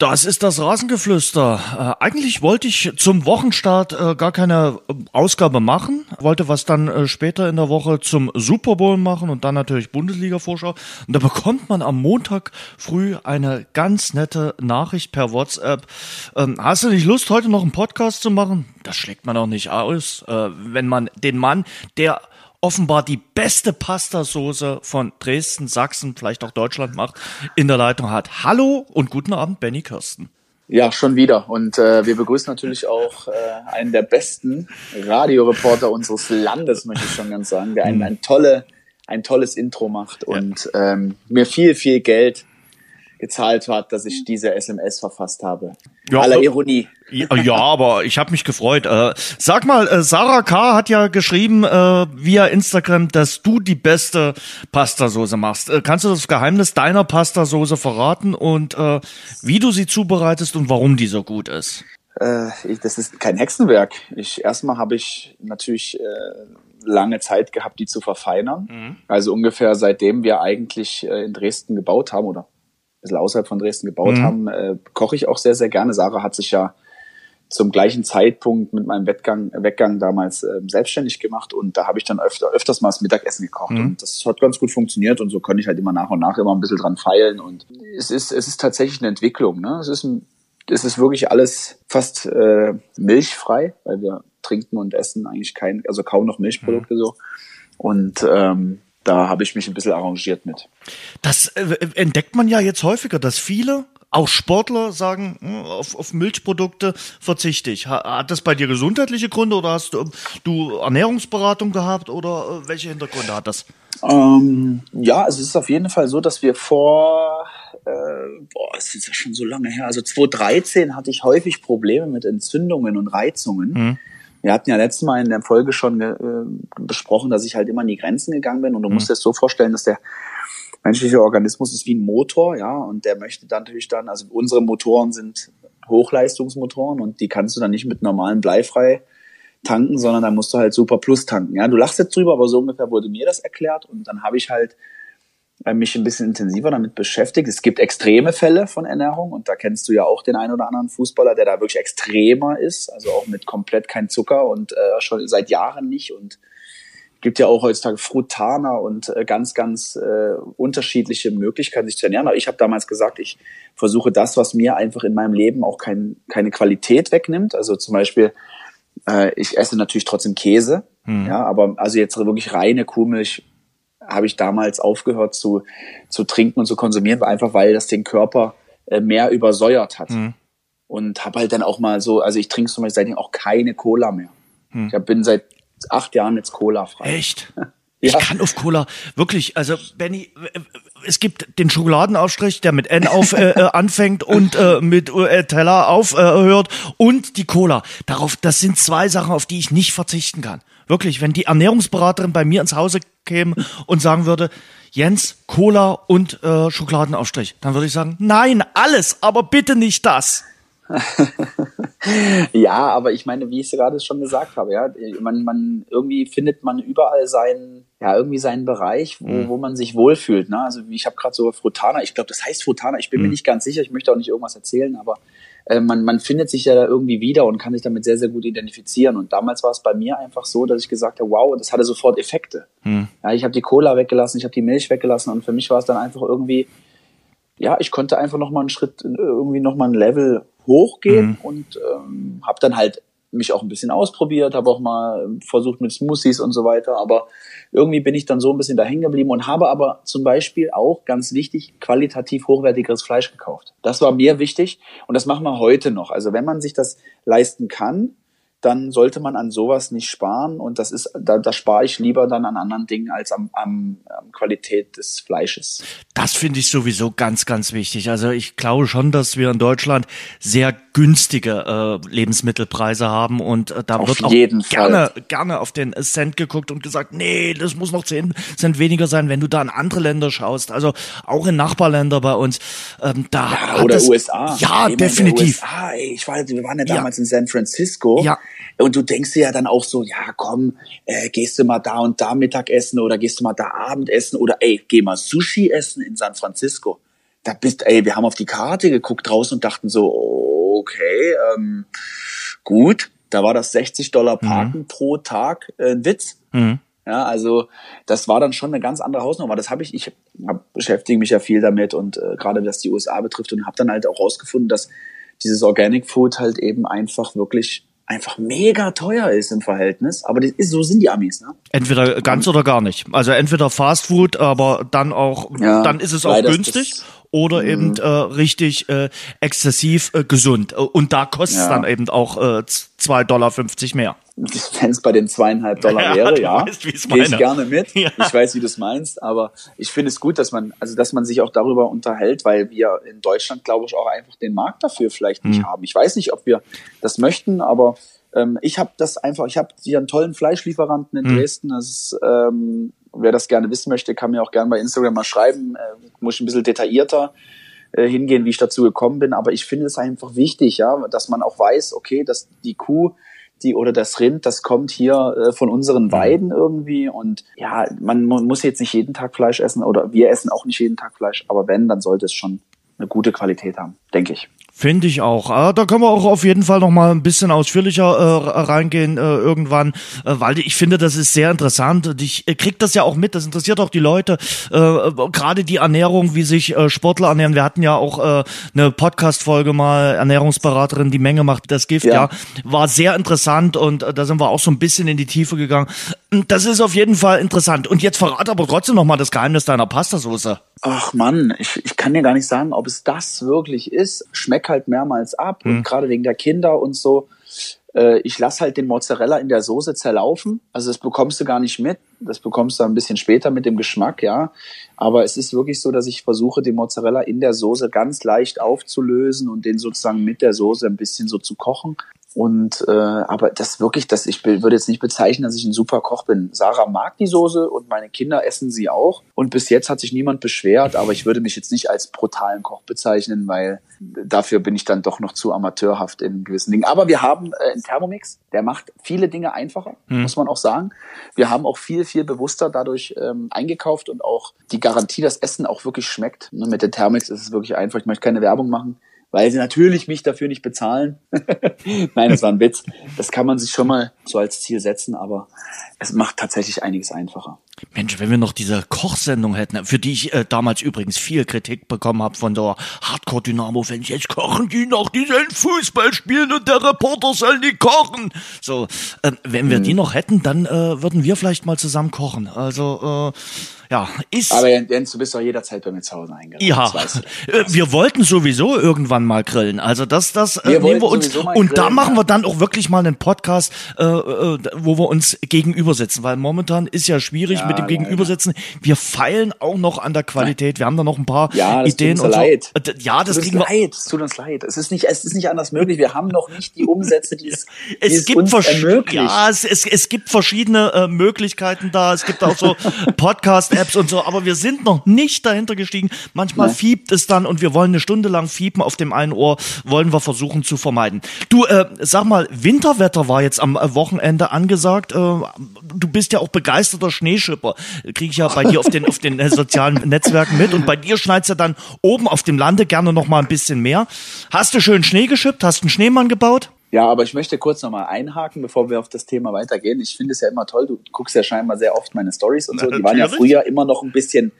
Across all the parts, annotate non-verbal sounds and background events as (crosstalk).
Das ist das Rasengeflüster. Äh, eigentlich wollte ich zum Wochenstart äh, gar keine äh, Ausgabe machen, wollte was dann äh, später in der Woche zum Super Bowl machen und dann natürlich Bundesliga-Vorschau. Und da bekommt man am Montag früh eine ganz nette Nachricht per WhatsApp. Ähm, hast du nicht Lust, heute noch einen Podcast zu machen? Das schlägt man auch nicht aus, äh, wenn man den Mann, der offenbar die beste Pastasoße von Dresden, Sachsen, vielleicht auch Deutschland macht, in der Leitung hat. Hallo und guten Abend, Benny Kirsten. Ja, schon wieder. Und äh, wir begrüßen natürlich auch äh, einen der besten Radioreporter unseres Landes, möchte ich schon ganz sagen, der ein, ein, tolle, ein tolles Intro macht und ähm, mir viel, viel Geld gezahlt hat, dass ich diese SMS verfasst habe. Ja, Aller Ironie. Ja, aber ich habe mich gefreut. Äh, sag mal, äh, Sarah K. hat ja geschrieben äh, via Instagram, dass du die beste Pastasoße machst. Äh, kannst du das Geheimnis deiner Pastasoße verraten und äh, wie du sie zubereitest und warum die so gut ist? Äh, ich, das ist kein Hexenwerk. Ich erstmal habe ich natürlich lange Zeit gehabt, die zu verfeinern. Mhm. Also ungefähr seitdem wir eigentlich in Dresden gebaut haben oder bisschen außerhalb von Dresden gebaut mhm. haben, äh, koche ich auch sehr, sehr gerne. Sarah hat sich ja zum gleichen Zeitpunkt mit meinem Wettgang, Weggang damals äh, selbstständig gemacht und da habe ich dann öfter, öfters mal das Mittagessen gekocht mhm. und das hat ganz gut funktioniert und so konnte ich halt immer nach und nach immer ein bisschen dran feilen und es ist, es ist tatsächlich eine Entwicklung. Ne? Es, ist ein, es ist wirklich alles fast äh, milchfrei, weil wir trinken und essen eigentlich kein, also kaum noch Milchprodukte mhm. so und ähm, da habe ich mich ein bisschen arrangiert mit. Das äh, entdeckt man ja jetzt häufiger, dass viele auch Sportler sagen, hm, auf, auf Milchprodukte verzichte ich. Hat das bei dir gesundheitliche Gründe oder hast du, du Ernährungsberatung gehabt oder äh, welche Hintergründe hat das? Ähm, ja, also es ist auf jeden Fall so, dass wir vor, äh, boah, es ist ja schon so lange her, also 2013 hatte ich häufig Probleme mit Entzündungen und Reizungen. Mhm. Wir hatten ja letztes Mal in der Folge schon äh, besprochen, dass ich halt immer an die Grenzen gegangen bin und du mhm. musst dir das so vorstellen, dass der menschliche Organismus ist wie ein Motor, ja, und der möchte dann natürlich dann, also unsere Motoren sind Hochleistungsmotoren und die kannst du dann nicht mit normalen Bleifrei tanken, sondern da musst du halt Super Plus tanken. Ja, du lachst jetzt drüber, aber so ungefähr wurde mir das erklärt und dann habe ich halt mich ein bisschen intensiver damit beschäftigt. Es gibt extreme Fälle von Ernährung und da kennst du ja auch den einen oder anderen Fußballer, der da wirklich extremer ist, also auch mit komplett kein Zucker und äh, schon seit Jahren nicht und gibt ja auch heutzutage Frutaner und äh, ganz, ganz äh, unterschiedliche Möglichkeiten, sich zu ernähren. Aber ich habe damals gesagt, ich versuche das, was mir einfach in meinem Leben auch kein, keine Qualität wegnimmt. Also zum Beispiel, äh, ich esse natürlich trotzdem Käse, hm. ja, aber also jetzt wirklich reine Kuhmilch habe ich damals aufgehört zu, zu trinken und zu konsumieren, einfach weil das den Körper äh, mehr übersäuert hat. Mhm. Und habe halt dann auch mal so, also ich trinke zum Beispiel seitdem auch keine Cola mehr. Mhm. Ich bin seit acht Jahren jetzt Cola frei. Echt? (laughs) Ich kann auf Cola wirklich, also Benny, es gibt den Schokoladenaufstrich, der mit N auf äh, äh anfängt und äh, mit äh, Teller aufhört und die Cola. Darauf, das sind zwei Sachen, auf die ich nicht verzichten kann. Wirklich, wenn die Ernährungsberaterin bei mir ins Hause käme und sagen würde, Jens, Cola und äh, Schokoladenaufstrich, dann würde ich sagen, nein, alles, aber bitte nicht das. (laughs) ja, aber ich meine, wie ich es gerade schon gesagt habe, ja, man, man irgendwie findet man überall seinen, ja, irgendwie seinen Bereich, wo, mhm. wo man sich wohlfühlt. Ne? Also ich habe gerade so Frutana, ich glaube, das heißt Frutana, ich bin mhm. mir nicht ganz sicher, ich möchte auch nicht irgendwas erzählen, aber äh, man, man findet sich ja da irgendwie wieder und kann sich damit sehr, sehr gut identifizieren. Und damals war es bei mir einfach so, dass ich gesagt habe, wow, das hatte sofort Effekte. Hm. Ja, ich habe die Cola weggelassen, ich habe die Milch weggelassen und für mich war es dann einfach irgendwie, ja, ich konnte einfach noch mal einen Schritt, irgendwie noch mal ein Level hochgehen hm. und ähm, habe dann halt mich auch ein bisschen ausprobiert, habe auch mal versucht mit Smoothies und so weiter, aber irgendwie bin ich dann so ein bisschen dahin geblieben und habe aber zum Beispiel auch, ganz wichtig, qualitativ hochwertigeres Fleisch gekauft. Das war mir wichtig und das machen wir heute noch. Also wenn man sich das leisten kann, dann sollte man an sowas nicht sparen und das ist, da, da spare ich lieber dann an anderen Dingen als am, am, am Qualität des Fleisches. Das finde ich sowieso ganz, ganz wichtig. Also ich glaube schon, dass wir in Deutschland sehr günstige äh, Lebensmittelpreise haben und äh, da auf wird auch gerne, Fall. gerne auf den Cent geguckt und gesagt, nee, das muss noch 10 Cent weniger sein, wenn du da in andere Länder schaust. Also auch in Nachbarländer bei uns. Ähm, da ja, oder das, USA. Ja, definitiv. USA, ey, ich war, wir waren ja damals ja. in San Francisco. Ja Und du denkst dir ja dann auch so, ja komm, äh, gehst du mal da und da Mittagessen oder gehst du mal da Abendessen oder ey, geh mal Sushi essen in San Francisco. Da bist, ey, wir haben auf die Karte geguckt draußen und dachten so, okay, ähm, gut, da war das 60 Dollar mhm. Parken mhm. pro Tag äh, ein Witz. Mhm. Ja, also das war dann schon eine ganz andere Hausnummer. Das habe ich, ich hab, beschäftige mich ja viel damit und äh, gerade was die USA betrifft und habe dann halt auch rausgefunden, dass dieses Organic Food halt eben einfach wirklich einfach mega teuer ist im Verhältnis. Aber das ist, so sind die Amis, ne? Entweder ganz oder gar nicht. Also entweder Fast Food, aber dann auch, ja, dann ist es auch günstig oder mhm. eben äh, richtig äh, exzessiv äh, gesund. Und da kostet es ja. dann eben auch äh, 2,50 Dollar mehr. Wenn es bei den zweieinhalb Dollar ja, wäre, ja, weißt, gehe ich gerne mit. Ja. Ich weiß, wie du es meinst, aber ich finde es gut, dass man, also dass man sich auch darüber unterhält, weil wir in Deutschland, glaube ich, auch einfach den Markt dafür vielleicht nicht mhm. haben. Ich weiß nicht, ob wir das möchten, aber ähm, ich habe das einfach, ich habe hier einen tollen Fleischlieferanten in mhm. Dresden. Das ist ähm, wer das gerne wissen möchte, kann mir auch gerne bei Instagram mal schreiben. Äh, muss ich ein bisschen detaillierter äh, hingehen, wie ich dazu gekommen bin. Aber ich finde es einfach wichtig, ja, dass man auch weiß, okay, dass die Kuh die oder das Rind, das kommt hier äh, von unseren mhm. Weiden irgendwie und ja, man muss jetzt nicht jeden Tag Fleisch essen oder wir essen auch nicht jeden Tag Fleisch, aber wenn, dann sollte es schon eine gute Qualität haben, denke ich. Finde ich auch. Ah, da können wir auch auf jeden Fall noch mal ein bisschen ausführlicher äh, reingehen äh, irgendwann, äh, weil ich finde, das ist sehr interessant. Ich äh, krieg das ja auch mit. Das interessiert auch die Leute. Äh, Gerade die Ernährung, wie sich äh, Sportler ernähren. Wir hatten ja auch äh, eine Podcast-Folge mal Ernährungsberaterin, die Menge macht das Gift. Ja, ja war sehr interessant und äh, da sind wir auch so ein bisschen in die Tiefe gegangen. Das ist auf jeden Fall interessant. Und jetzt verrate aber trotzdem noch mal das Geheimnis deiner Pastasoße. Ach Mann, ich, ich kann dir gar nicht sagen, ob es das wirklich ist. Schmeckt halt mehrmals ab mhm. und gerade wegen der Kinder und so. Äh, ich lasse halt den Mozzarella in der Soße zerlaufen. Also das bekommst du gar nicht mit. Das bekommst du ein bisschen später mit dem Geschmack, ja. Aber es ist wirklich so, dass ich versuche, den Mozzarella in der Soße ganz leicht aufzulösen und den sozusagen mit der Soße ein bisschen so zu kochen. Und äh, aber das wirklich, das ich würde jetzt nicht bezeichnen, dass ich ein super Koch bin. Sarah mag die Soße und meine Kinder essen sie auch. Und bis jetzt hat sich niemand beschwert, aber ich würde mich jetzt nicht als brutalen Koch bezeichnen, weil dafür bin ich dann doch noch zu amateurhaft in gewissen Dingen. Aber wir haben äh, einen Thermomix, der macht viele Dinge einfacher, hm. muss man auch sagen. Wir haben auch viel, viel bewusster dadurch ähm, eingekauft und auch die Garantie, dass Essen auch wirklich schmeckt. Und mit dem Thermomix ist es wirklich einfach. Ich möchte keine Werbung machen weil sie natürlich mich dafür nicht bezahlen. (laughs) Nein, das war ein Witz. Das kann man sich schon mal so als Ziel setzen, aber es macht tatsächlich einiges einfacher. Mensch, wenn wir noch diese Kochsendung hätten, für die ich äh, damals übrigens viel Kritik bekommen habe von der Hardcore-Dynamo-Fans, jetzt kochen die noch, die sollen Fußball spielen und der Reporter soll nicht kochen. So, äh, wenn wir hm. die noch hätten, dann äh, würden wir vielleicht mal zusammen kochen. Also, äh, ja, ist. Aber Jens, du bist doch jederzeit bei mir zu Hause eingeladen. Ja, äh, wir wollten sowieso irgendwann mal grillen. Also das, das äh, wir nehmen wir uns. Und grillen, da machen wir dann auch wirklich mal einen Podcast, äh, äh, wo wir uns gegenüber sitzen, weil momentan ist ja schwierig ja, mit dem Gegenübersitzen. Ja. Wir feilen auch noch an der Qualität. Wir haben da noch ein paar ja, das Ideen. Tut uns und so. leid. Ja, das, kriegen wir. Leid. Es tut uns leid. Es ist nicht, es ist nicht anders möglich. Wir haben noch nicht die Umsätze, die (laughs) es, die es, es gibt uns ermöglicht. Ja, es, es, es gibt verschiedene äh, Möglichkeiten da. Es gibt auch so (laughs) Podcast-Apps und so, aber wir sind noch nicht dahinter gestiegen. Manchmal Nein. fiebt es dann und wir wollen eine Stunde lang fiepen auf dem einen Ohr, wollen wir versuchen zu vermeiden. Du, äh, sag mal, Winterwetter war jetzt am äh, Wochenende angesagt. Äh, du bist ja auch begeisterter Schneeschipper. Kriege ich ja bei dir auf den, auf den äh, sozialen Netzwerken mit. Und bei dir schneit's ja dann oben auf dem Lande gerne noch mal ein bisschen mehr. Hast du schön Schnee geschippt? Hast einen Schneemann gebaut? Ja, aber ich möchte kurz nochmal einhaken, bevor wir auf das Thema weitergehen. Ich finde es ja immer toll, du guckst ja scheinbar sehr oft meine Stories und so. Die waren ja früher immer noch ein bisschen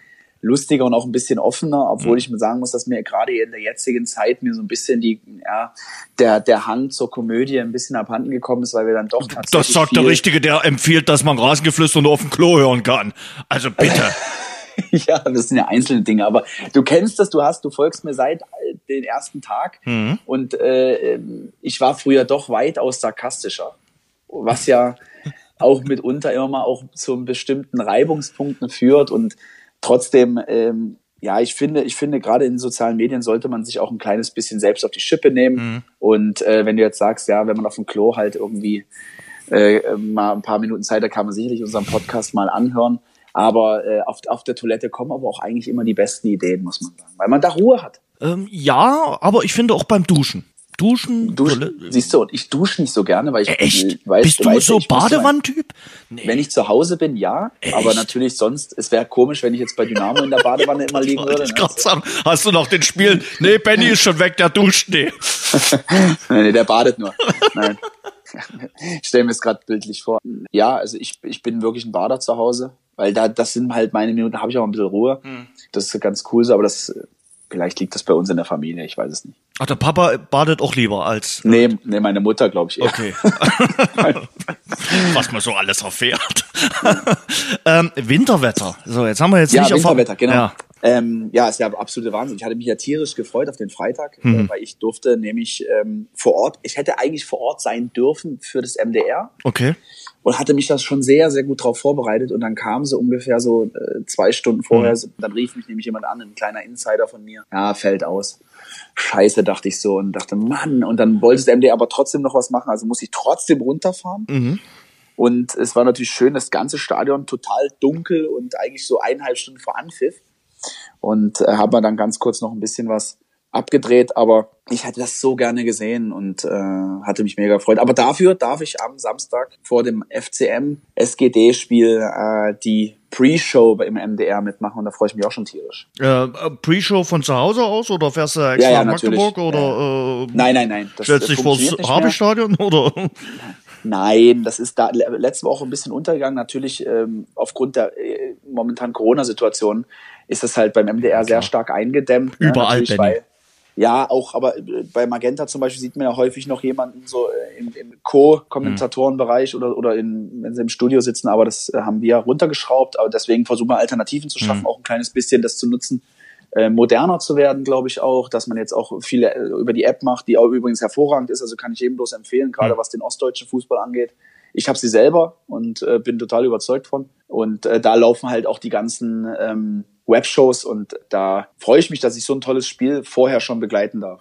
lustiger und auch ein bisschen offener, obwohl mhm. ich mir sagen muss, dass mir gerade in der jetzigen Zeit mir so ein bisschen die, ja, der, der Hang zur Komödie ein bisschen abhanden gekommen ist, weil wir dann doch tatsächlich. Das sagt der Richtige, der empfiehlt, dass man Rasengeflüster nur auf dem Klo hören kann. Also bitte. (laughs) ja, das sind ja einzelne Dinge, aber du kennst das, du hast, du folgst mir seit den ersten Tag mhm. und äh, ich war früher doch weitaus sarkastischer, was ja auch mitunter immer mal auch zu bestimmten Reibungspunkten führt und trotzdem, ähm, ja, ich finde, ich finde, gerade in sozialen Medien sollte man sich auch ein kleines bisschen selbst auf die Schippe nehmen. Mhm. Und äh, wenn du jetzt sagst, ja, wenn man auf dem Klo halt irgendwie äh, mal ein paar Minuten Zeit, da kann man sicherlich unseren Podcast mal anhören. Aber äh, auf, auf der Toilette kommen aber auch eigentlich immer die besten Ideen, muss man sagen, weil man da Ruhe hat. Ähm, ja, aber ich finde auch beim Duschen. Duschen? Dusch, siehst du, und ich dusche nicht so gerne, weil ich Echt? Weiß, Bist du weiß, so Badewannentyp? Nee. Wenn ich zu Hause bin, ja. Echt? Aber natürlich sonst, es wäre komisch, wenn ich jetzt bei Dynamo in der Badewanne immer (laughs) liegen würde. Ich ne? sagen, hast du noch den Spiel? Nee, Benny ist schon weg, der duscht (laughs) nee. nee, der badet nur. Nein. Ich stelle mir es gerade bildlich vor. Ja, also ich, ich bin wirklich ein Bader zu Hause, weil da das sind halt meine Minuten, da habe ich auch ein bisschen Ruhe. Hm. Das ist ganz cool so, aber das Vielleicht liegt das bei uns in der Familie, ich weiß es nicht. Ach, der Papa badet auch lieber als. Nee, nee meine Mutter, glaube ich. Eher. Okay. (laughs) Was man so alles erfährt. (laughs) ähm, Winterwetter. So, jetzt haben wir jetzt ja, nicht Winterwetter, genau. Ja. Ähm, ja, ist ja absolute Wahnsinn. Ich hatte mich ja tierisch gefreut auf den Freitag, äh, mhm. äh, weil ich durfte nämlich ähm, vor Ort, ich hätte eigentlich vor Ort sein dürfen für das MDR. Okay. Und hatte mich das schon sehr, sehr gut darauf vorbereitet. Und dann kam sie ungefähr so äh, zwei Stunden vorher, mhm. dann rief mich nämlich jemand an, ein kleiner Insider von mir. Ja, fällt aus. Scheiße, dachte ich so und dachte, Mann, und dann wollte das MDR aber trotzdem noch was machen, also muss ich trotzdem runterfahren. Mhm. Und es war natürlich schön, das ganze Stadion total dunkel und eigentlich so eineinhalb Stunden vor Anpfiff und äh, habe dann ganz kurz noch ein bisschen was abgedreht, aber ich hätte das so gerne gesehen und äh, hatte mich mega gefreut. Aber dafür darf ich am Samstag vor dem FCM SGD Spiel äh, die Pre-Show im MDR mitmachen und da freue ich mich auch schon tierisch. Äh, Pre-Show von zu Hause aus oder fährst du extra ja, ja, nach Magdeburg oder? Äh, nein, nein, nein. Das, stellst dich vors Habestadion (laughs) oder? Nein, das ist da letzte Woche ein bisschen untergegangen. Natürlich ähm, aufgrund der äh, momentanen Corona-Situation ist das halt beim MDR sehr stark eingedämmt. Ne? Überall, ne? weil, Ja, auch, aber äh, bei Magenta zum Beispiel sieht man ja häufig noch jemanden so äh, im, im Co-Kommentatorenbereich oder, oder in, wenn sie im Studio sitzen, aber das äh, haben wir runtergeschraubt. Aber deswegen versuchen wir Alternativen zu schaffen, mhm. auch ein kleines bisschen das zu nutzen, äh, moderner zu werden, glaube ich auch, dass man jetzt auch viele über die App macht, die auch übrigens hervorragend ist, also kann ich eben bloß empfehlen, gerade mhm. was den ostdeutschen Fußball angeht. Ich habe sie selber und äh, bin total überzeugt von. Und äh, da laufen halt auch die ganzen ähm, Webshows und da freue ich mich, dass ich so ein tolles Spiel vorher schon begleiten darf.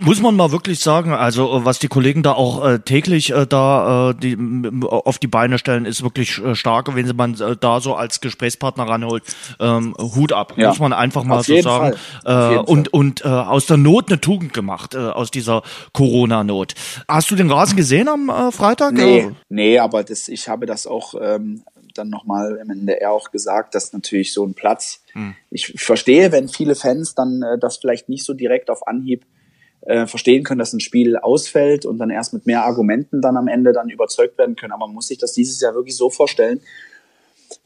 Muss man mal wirklich sagen, also was die Kollegen da auch äh, täglich äh, da äh, die, auf die Beine stellen, ist wirklich äh, stark, wenn man äh, da so als Gesprächspartner ranholt. Ähm, Hut ab, ja. muss man einfach mal so sagen. Äh, und und äh, aus der Not eine Tugend gemacht, äh, aus dieser Corona-Not. Hast du den Rasen gesehen am äh, Freitag? Nee, nee, aber das, ich habe das auch ähm, dann nochmal im NDR auch gesagt, dass natürlich so ein Platz, hm. ich verstehe, wenn viele Fans dann äh, das vielleicht nicht so direkt auf Anhieb äh, verstehen können, dass ein Spiel ausfällt und dann erst mit mehr Argumenten dann am Ende dann überzeugt werden können. Aber man muss sich das dieses Jahr wirklich so vorstellen,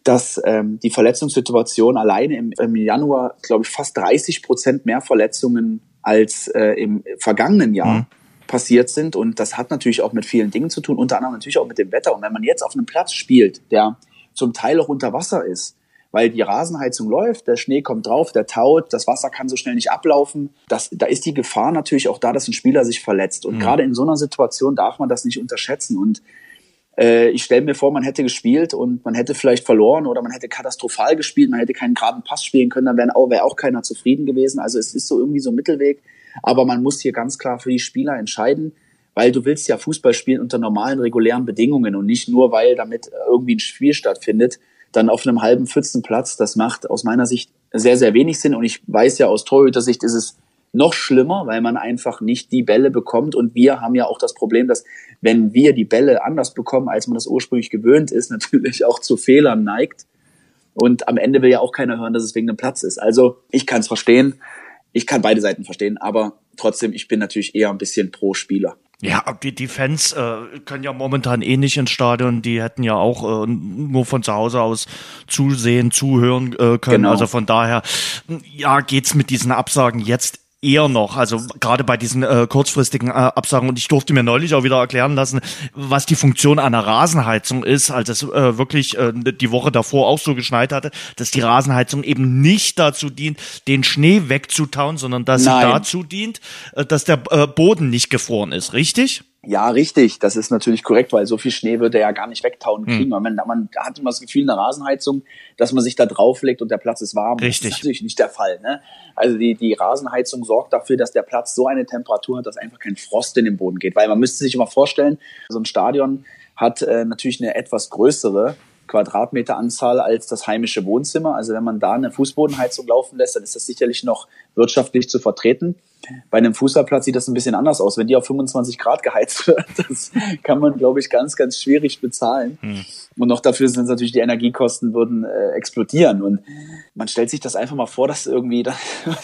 dass ähm, die Verletzungssituation alleine im, im Januar, glaube ich, fast 30 Prozent mehr Verletzungen als äh, im vergangenen Jahr. Hm passiert sind. Und das hat natürlich auch mit vielen Dingen zu tun, unter anderem natürlich auch mit dem Wetter. Und wenn man jetzt auf einem Platz spielt, der zum Teil auch unter Wasser ist, weil die Rasenheizung läuft, der Schnee kommt drauf, der taut, das Wasser kann so schnell nicht ablaufen. Das, da ist die Gefahr natürlich auch da, dass ein Spieler sich verletzt. Und mhm. gerade in so einer Situation darf man das nicht unterschätzen. Und äh, ich stelle mir vor, man hätte gespielt und man hätte vielleicht verloren oder man hätte katastrophal gespielt, man hätte keinen geraden Pass spielen können, dann wäre auch, wär auch keiner zufrieden gewesen. Also es ist so irgendwie so ein Mittelweg. Aber man muss hier ganz klar für die Spieler entscheiden weil du willst ja Fußball spielen unter normalen, regulären Bedingungen und nicht nur, weil damit irgendwie ein Spiel stattfindet, dann auf einem halben Pfützenplatz. Das macht aus meiner Sicht sehr, sehr wenig Sinn und ich weiß ja aus Torhüter-Sicht ist es noch schlimmer, weil man einfach nicht die Bälle bekommt und wir haben ja auch das Problem, dass wenn wir die Bälle anders bekommen, als man das ursprünglich gewöhnt ist, (laughs) natürlich auch zu Fehlern neigt. Und am Ende will ja auch keiner hören, dass es wegen dem Platz ist. Also ich kann es verstehen. Ich kann beide Seiten verstehen, aber trotzdem, ich bin natürlich eher ein bisschen pro Spieler. Ja, die, die Fans äh, können ja momentan eh nicht ins Stadion. Die hätten ja auch äh, nur von zu Hause aus zusehen, zuhören äh, können. Genau. Also von daher, ja, geht's mit diesen Absagen jetzt eher noch, also gerade bei diesen äh, kurzfristigen äh, Absagen. Und ich durfte mir neulich auch wieder erklären lassen, was die Funktion einer Rasenheizung ist, als es äh, wirklich äh, die Woche davor auch so geschneit hatte, dass die Rasenheizung eben nicht dazu dient, den Schnee wegzutauen, sondern dass Nein. sie dazu dient, äh, dass der äh, Boden nicht gefroren ist, richtig? Ja, richtig. Das ist natürlich korrekt, weil so viel Schnee würde er ja gar nicht wegtauen hm. kriegen. Hm. Man, man hat immer das Gefühl in der Rasenheizung, dass man sich da drauflegt und der Platz ist warm. Richtig. Das ist natürlich nicht der Fall. Ne? Also die, die Rasenheizung sorgt dafür, dass der Platz so eine Temperatur hat, dass einfach kein Frost in den Boden geht. Weil man müsste sich immer vorstellen, so ein Stadion hat äh, natürlich eine etwas größere Quadratmeteranzahl als das heimische Wohnzimmer. Also wenn man da eine Fußbodenheizung laufen lässt, dann ist das sicherlich noch wirtschaftlich zu vertreten. Bei einem Fußballplatz sieht das ein bisschen anders aus. Wenn die auf 25 Grad geheizt wird, (laughs) das kann man, glaube ich, ganz, ganz schwierig bezahlen. Hm. Und noch dafür sind natürlich die Energiekosten würden äh, explodieren. Und man stellt sich das einfach mal vor, dass irgendwie (laughs) da,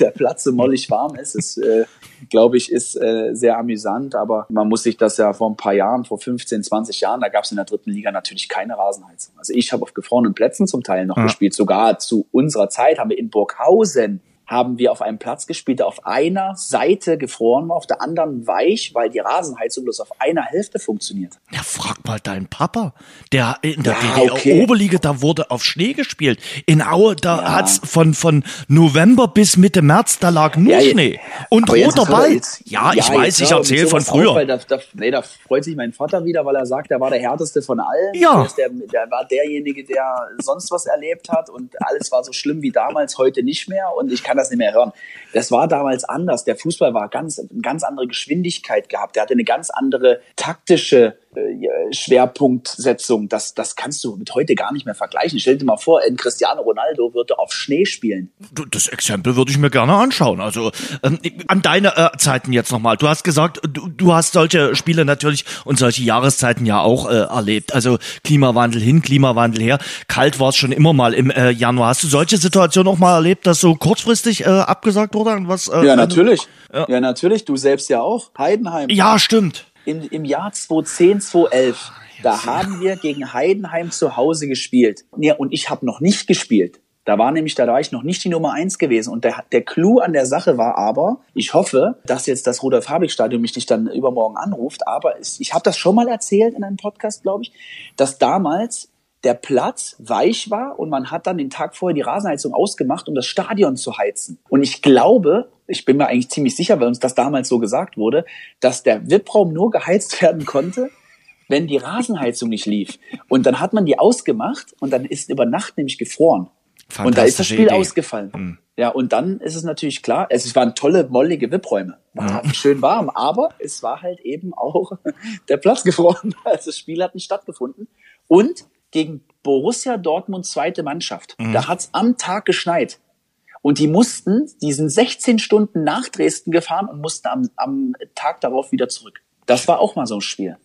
der Platz so mollig warm ist. Das, äh, glaube ich, ist äh, sehr amüsant. Aber man muss sich das ja vor ein paar Jahren, vor 15, 20 Jahren, da gab es in der dritten Liga natürlich keine Rasenheizung. Also ich habe auf gefrorenen Plätzen zum Teil noch ja. gespielt. Sogar zu unserer Zeit haben wir in Burghausen haben wir auf einem Platz gespielt, der auf einer Seite gefroren war, auf der anderen weich, weil die Rasenheizung bloß auf einer Hälfte funktioniert. Ja, frag mal deinen Papa. Der in der ja, DDR okay. Oberliga, da wurde auf Schnee gespielt. In Aue, da ja. hat's von, von November bis Mitte März, da lag nur ja, Schnee. Und roter Ball. Ja, ich weiß, ich erzähle von früher. Auch, da, da, nee, da freut sich mein Vater wieder, weil er sagt, er war der härteste von allen. Ja. Der, der war derjenige, der sonst was erlebt hat und alles war so schlimm wie damals, heute nicht mehr. Und ich kann kann das nicht mehr hören. Das war damals anders. Der Fußball war ganz, eine ganz andere Geschwindigkeit gehabt. Der hatte eine ganz andere taktische Schwerpunktsetzung. Das, das kannst du mit heute gar nicht mehr vergleichen. Stell dir mal vor, ein Cristiano Ronaldo würde auf Schnee spielen. Das Exempel würde ich mir gerne anschauen. Also ähm, an deine äh, Zeiten jetzt nochmal. Du hast gesagt, du, du hast solche Spiele natürlich und solche Jahreszeiten ja auch äh, erlebt. Also Klimawandel hin, Klimawandel her. Kalt war es schon immer mal im äh, Januar. Hast du solche Situationen auch mal erlebt, dass so kurzfristig äh, abgesagt wurde? Was, äh, ja, natürlich. Ja. ja, natürlich. Du selbst ja auch. Heidenheim. Ja, stimmt in, im Jahr 2010, 2011, da haben wir gegen Heidenheim zu Hause gespielt. Ja, und ich habe noch nicht gespielt. Da war nämlich, da war ich noch nicht die Nummer eins gewesen. Und der, der Clou an der Sache war aber, ich hoffe, dass jetzt das Rudolf-Habig-Stadion mich nicht dann übermorgen anruft, aber ich, ich habe das schon mal erzählt in einem Podcast, glaube ich, dass damals der Platz weich war und man hat dann den Tag vorher die Rasenheizung ausgemacht, um das Stadion zu heizen. Und ich glaube, ich bin mir eigentlich ziemlich sicher, weil uns das damals so gesagt wurde, dass der VIP-Raum nur geheizt (laughs) werden konnte, wenn wenn nicht lief. Und dann hat man die ausgemacht und dann ist über Nacht nämlich gefroren. Und da ist das Spiel Idee. ausgefallen. Mhm. Ja, und dann ist es natürlich klar, es waren tolle, mollige VIP-Räume. War mhm. schön warm, aber es war halt eben auch (laughs) der Platz gefroren. Also das Spiel hat nicht stattgefunden. Und gegen Borussia Dortmund zweite Mannschaft. Mhm. Da hat's am Tag geschneit. Und die mussten, die sind 16 Stunden nach Dresden gefahren und mussten am, am Tag darauf wieder zurück. Das war auch mal so ein Spiel.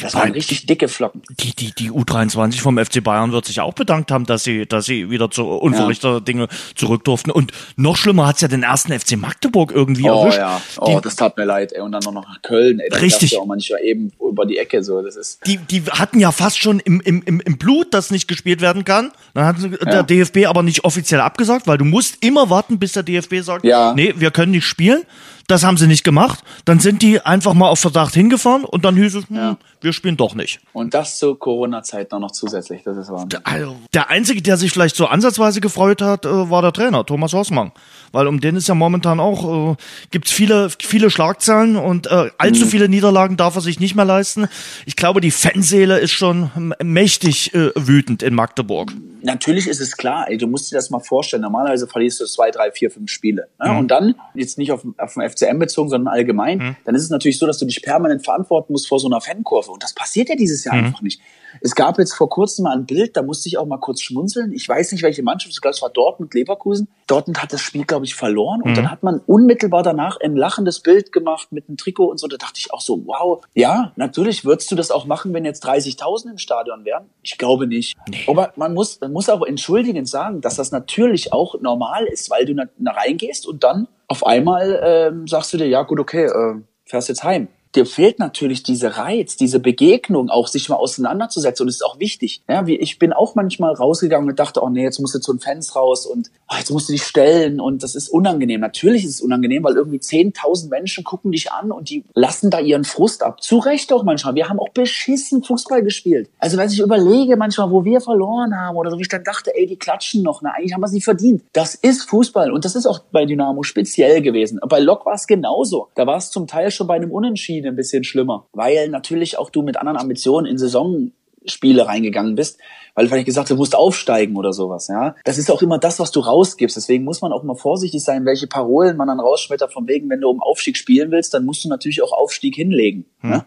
Das waren richtig dicke Flocken. Die, die, die U23 vom FC Bayern wird sich auch bedankt haben, dass sie, dass sie wieder zu unverrichter ja. Dinge zurück durften. Und noch schlimmer hat's ja den ersten FC Magdeburg irgendwie oh, erwischt. Ja. Oh, die, das tat mir leid, ey. Und dann noch nach Köln, ey. Richtig. Ja auch manchmal eben über die Ecke, so. Das ist. Die, die hatten ja fast schon im, im, im, im Blut, dass nicht gespielt werden kann. Dann hat ja. der DFB aber nicht offiziell abgesagt, weil du musst immer warten, bis der DFB sagt, ja. nee, wir können nicht spielen. Das haben sie nicht gemacht. Dann sind die einfach mal auf Verdacht hingefahren und dann hieß es, hm, ja. wir spielen doch nicht. Und das zur Corona-Zeit noch zusätzlich. Das ist Wahnsinn. Der, also, der Einzige, der sich vielleicht so ansatzweise gefreut hat, äh, war der Trainer, Thomas Hossmann. Weil um den ist ja momentan auch, äh, gibt's viele, viele Schlagzeilen und äh, allzu mhm. viele Niederlagen darf er sich nicht mehr leisten. Ich glaube, die Fanseele ist schon mächtig äh, wütend in Magdeburg. Natürlich ist es klar, ey, du musst dir das mal vorstellen. Normalerweise verlierst du zwei, drei, vier, fünf Spiele. Ne? Mhm. Und dann, jetzt nicht auf, auf den FCM bezogen, sondern allgemein, mhm. dann ist es natürlich so, dass du dich permanent verantworten musst vor so einer Fankurve. Und das passiert ja dieses Jahr mhm. einfach nicht. Es gab jetzt vor kurzem mal ein Bild, da musste ich auch mal kurz schmunzeln. Ich weiß nicht, welche Mannschaft, ich glaube, es war Dortmund, Leverkusen. Dortmund hat das Spiel, glaube ich, verloren. Und mhm. dann hat man unmittelbar danach ein lachendes Bild gemacht mit einem Trikot und so. Da dachte ich auch so, wow, ja, natürlich würdest du das auch machen, wenn jetzt 30.000 im Stadion wären. Ich glaube nicht. Nee. Aber man muss, man muss auch entschuldigend sagen, dass das natürlich auch normal ist, weil du da reingehst und dann auf einmal ähm, sagst du dir, ja gut, okay, äh, fährst jetzt heim dir fehlt natürlich diese Reiz, diese Begegnung, auch sich mal auseinanderzusetzen. Und es ist auch wichtig. Ja, wie ich bin auch manchmal rausgegangen und dachte, oh nee, jetzt musst du zu den Fans raus und oh, jetzt musst du dich stellen und das ist unangenehm. Natürlich ist es unangenehm, weil irgendwie 10.000 Menschen gucken dich an und die lassen da ihren Frust ab. Zu Recht auch manchmal. Wir haben auch beschissen Fußball gespielt. Also wenn ich überlege manchmal, wo wir verloren haben oder so, wie ich dann dachte, ey, die klatschen noch. Na, eigentlich haben wir es nicht verdient. Das ist Fußball und das ist auch bei Dynamo speziell gewesen. Bei Lok war es genauso. Da war es zum Teil schon bei einem Unentschieden ein bisschen schlimmer, weil natürlich auch du mit anderen Ambitionen in Saisonspiele reingegangen bist, weil du vielleicht gesagt hast, du musst aufsteigen oder sowas, ja. Das ist auch immer das, was du rausgibst. Deswegen muss man auch mal vorsichtig sein, welche Parolen man dann rausschmettert, von wegen, wenn du um Aufstieg spielen willst, dann musst du natürlich auch Aufstieg hinlegen. Hm. Ne?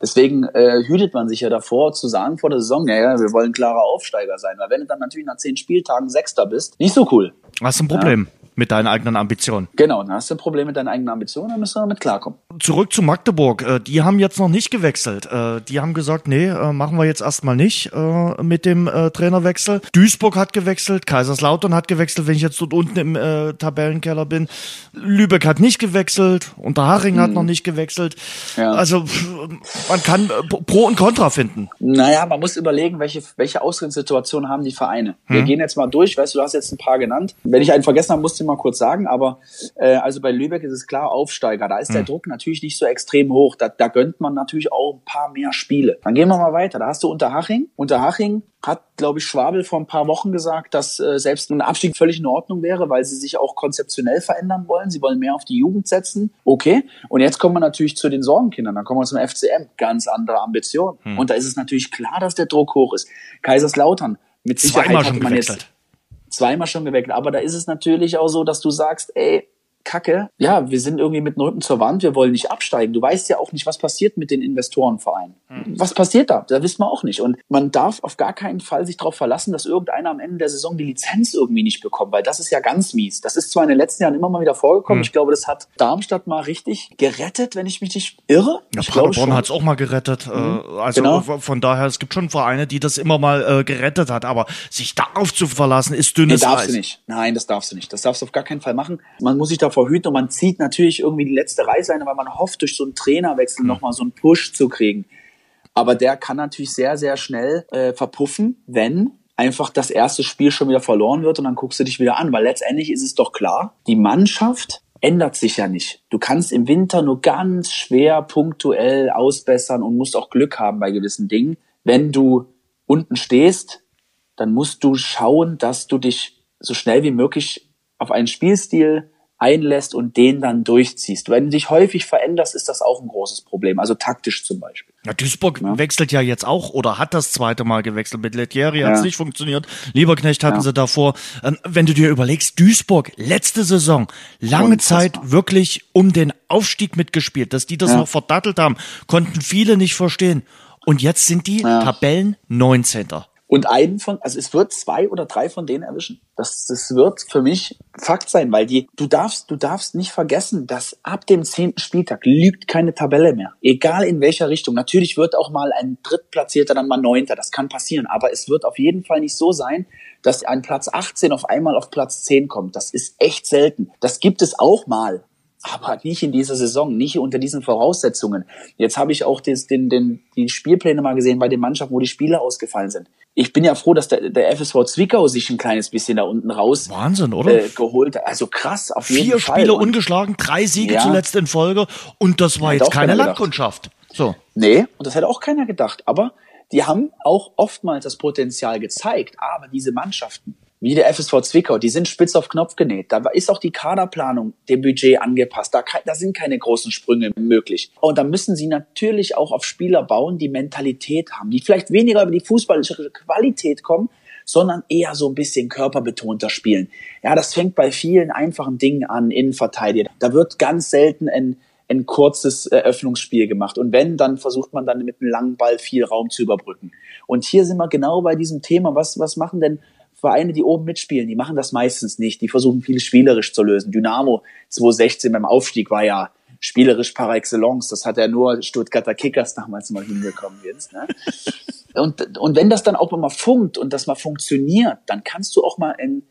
Deswegen äh, hütet man sich ja davor, zu sagen vor der Saison, ja, ja, wir wollen klarer Aufsteiger sein. Weil wenn du dann natürlich nach zehn Spieltagen Sechster bist, nicht so cool. Was ist ein Problem. Ja? Mit deinen eigenen Ambitionen. Genau, dann hast du ein Problem mit deinen eigenen Ambitionen, dann müssen wir damit klarkommen. Zurück zu Magdeburg. Äh, die haben jetzt noch nicht gewechselt. Äh, die haben gesagt, nee, äh, machen wir jetzt erstmal nicht mit dem Trainerwechsel. Duisburg hat gewechselt, Kaiserslautern hat gewechselt, wenn ich jetzt dort unten im Tabellenkeller bin. Lübeck hat nicht gewechselt, Unterhaching hm. hat noch nicht gewechselt. Ja. Also man kann Pro und Contra finden. Naja, man muss überlegen, welche, welche Ausgangssituationen haben die Vereine. Hm. Wir gehen jetzt mal durch, weißt du, du hast jetzt ein paar genannt. Wenn ich einen vergessen habe, musst du mal kurz sagen, aber äh, also bei Lübeck ist es klar Aufsteiger. Da ist der Druck natürlich nicht so extrem hoch. Da, da gönnt man natürlich auch ein paar mehr Spiele. Dann gehen wir mal weiter. Da hast du Unterhaching. Unterhaching hat, glaube ich, Schwabel vor ein paar Wochen gesagt, dass äh, selbst ein Abstieg völlig in Ordnung wäre, weil sie sich auch konzeptionell verändern wollen. Sie wollen mehr auf die Jugend setzen. Okay. Und jetzt kommen wir natürlich zu den Sorgenkindern. Dann kommen wir zum FCM. Ganz andere Ambition. Hm. Und da ist es natürlich klar, dass der Druck hoch ist. Kaiserslautern. Mit Sicherheit hat man jetzt zweimal schon gewechselt. Aber da ist es natürlich auch so, dass du sagst, ey, Kacke, ja, wir sind irgendwie mit dem Rücken zur Wand, wir wollen nicht absteigen. Du weißt ja auch nicht, was passiert mit den Investorenvereinen. Hm. Was passiert da? Da wissen wir auch nicht. Und man darf auf gar keinen Fall sich darauf verlassen, dass irgendeiner am Ende der Saison die Lizenz irgendwie nicht bekommt, weil das ist ja ganz mies. Das ist zwar in den letzten Jahren immer mal wieder vorgekommen. Hm. Ich glaube, das hat Darmstadt mal richtig gerettet, wenn ich mich nicht irre. Ja, ich Paderborn hat es auch mal gerettet. Mhm. Also genau. von daher, es gibt schon Vereine, die das immer mal äh, gerettet hat. Aber sich darauf zu verlassen, ist dünnes nee, darfst Eis. du nicht. Nein, das darfst du nicht. Das darfst du auf gar keinen Fall machen. Man muss sich davor hüten und man zieht natürlich irgendwie die letzte Reißleine, weil man hofft, durch so einen Trainerwechsel mhm. nochmal so einen Push zu kriegen. Aber der kann natürlich sehr, sehr schnell äh, verpuffen, wenn einfach das erste Spiel schon wieder verloren wird und dann guckst du dich wieder an. Weil letztendlich ist es doch klar, die Mannschaft ändert sich ja nicht. Du kannst im Winter nur ganz schwer punktuell ausbessern und musst auch Glück haben bei gewissen Dingen. Wenn du unten stehst, dann musst du schauen, dass du dich so schnell wie möglich auf einen Spielstil einlässt und den dann durchziehst. Wenn du dich häufig veränderst, ist das auch ein großes Problem. Also taktisch zum Beispiel. Ja, Duisburg ja. wechselt ja jetzt auch oder hat das zweite Mal gewechselt. Mit Lettieri hat es nicht funktioniert. Lieberknecht hatten ja. sie davor. Ähm, wenn du dir überlegst, Duisburg, letzte Saison, lange. Zeit wirklich um den Aufstieg mitgespielt. Dass die das noch verdattelt haben, konnten viele nicht verstehen. Und jetzt sind die Tabellen 19. Und einen von, also es wird zwei oder drei von denen erwischen. Das, das wird für mich Fakt sein, weil die, du darfst, du darfst nicht vergessen, dass ab dem zehnten Spieltag lügt keine Tabelle mehr. Egal in welcher Richtung. Natürlich wird auch mal ein Drittplatzierter dann mal Neunter. Das kann passieren. Aber es wird auf jeden Fall nicht so sein, dass ein Platz 18 auf einmal auf Platz 10 kommt. Das ist echt selten. Das gibt es auch mal aber nicht in dieser Saison, nicht unter diesen Voraussetzungen. Jetzt habe ich auch des, den, den, die Spielpläne mal gesehen bei den Mannschaften, wo die Spieler ausgefallen sind. Ich bin ja froh, dass der, der FSV Zwickau sich ein kleines bisschen da unten raus Wahnsinn, oder? Äh, geholt hat. Also krass, auf jeden Vier Fall. Vier Spiele und ungeschlagen, drei Siege ja. zuletzt in Folge und das war jetzt keine Landkundschaft. So. Nee, und das hätte auch keiner gedacht. Aber die haben auch oftmals das Potenzial gezeigt. Aber diese Mannschaften, wie der FSV Zwickau, die sind spitz auf Knopf genäht. Da ist auch die Kaderplanung dem Budget angepasst. Da, da sind keine großen Sprünge möglich. Und da müssen sie natürlich auch auf Spieler bauen, die Mentalität haben, die vielleicht weniger über die fußballische Qualität kommen, sondern eher so ein bisschen körperbetonter spielen. Ja, das fängt bei vielen einfachen Dingen an, Innenverteidiger. Da wird ganz selten ein, ein kurzes Eröffnungsspiel gemacht. Und wenn, dann versucht man dann mit einem langen Ball viel Raum zu überbrücken. Und hier sind wir genau bei diesem Thema. Was, was machen denn Vereine, die oben mitspielen, die machen das meistens nicht. Die versuchen viel spielerisch zu lösen. Dynamo 2016 beim Aufstieg war ja spielerisch par excellence. Das hat ja nur Stuttgarter Kickers damals mal hinbekommen jetzt. Ne? (laughs) Und, und wenn das dann auch mal funkt und das mal funktioniert, dann kannst du auch mal in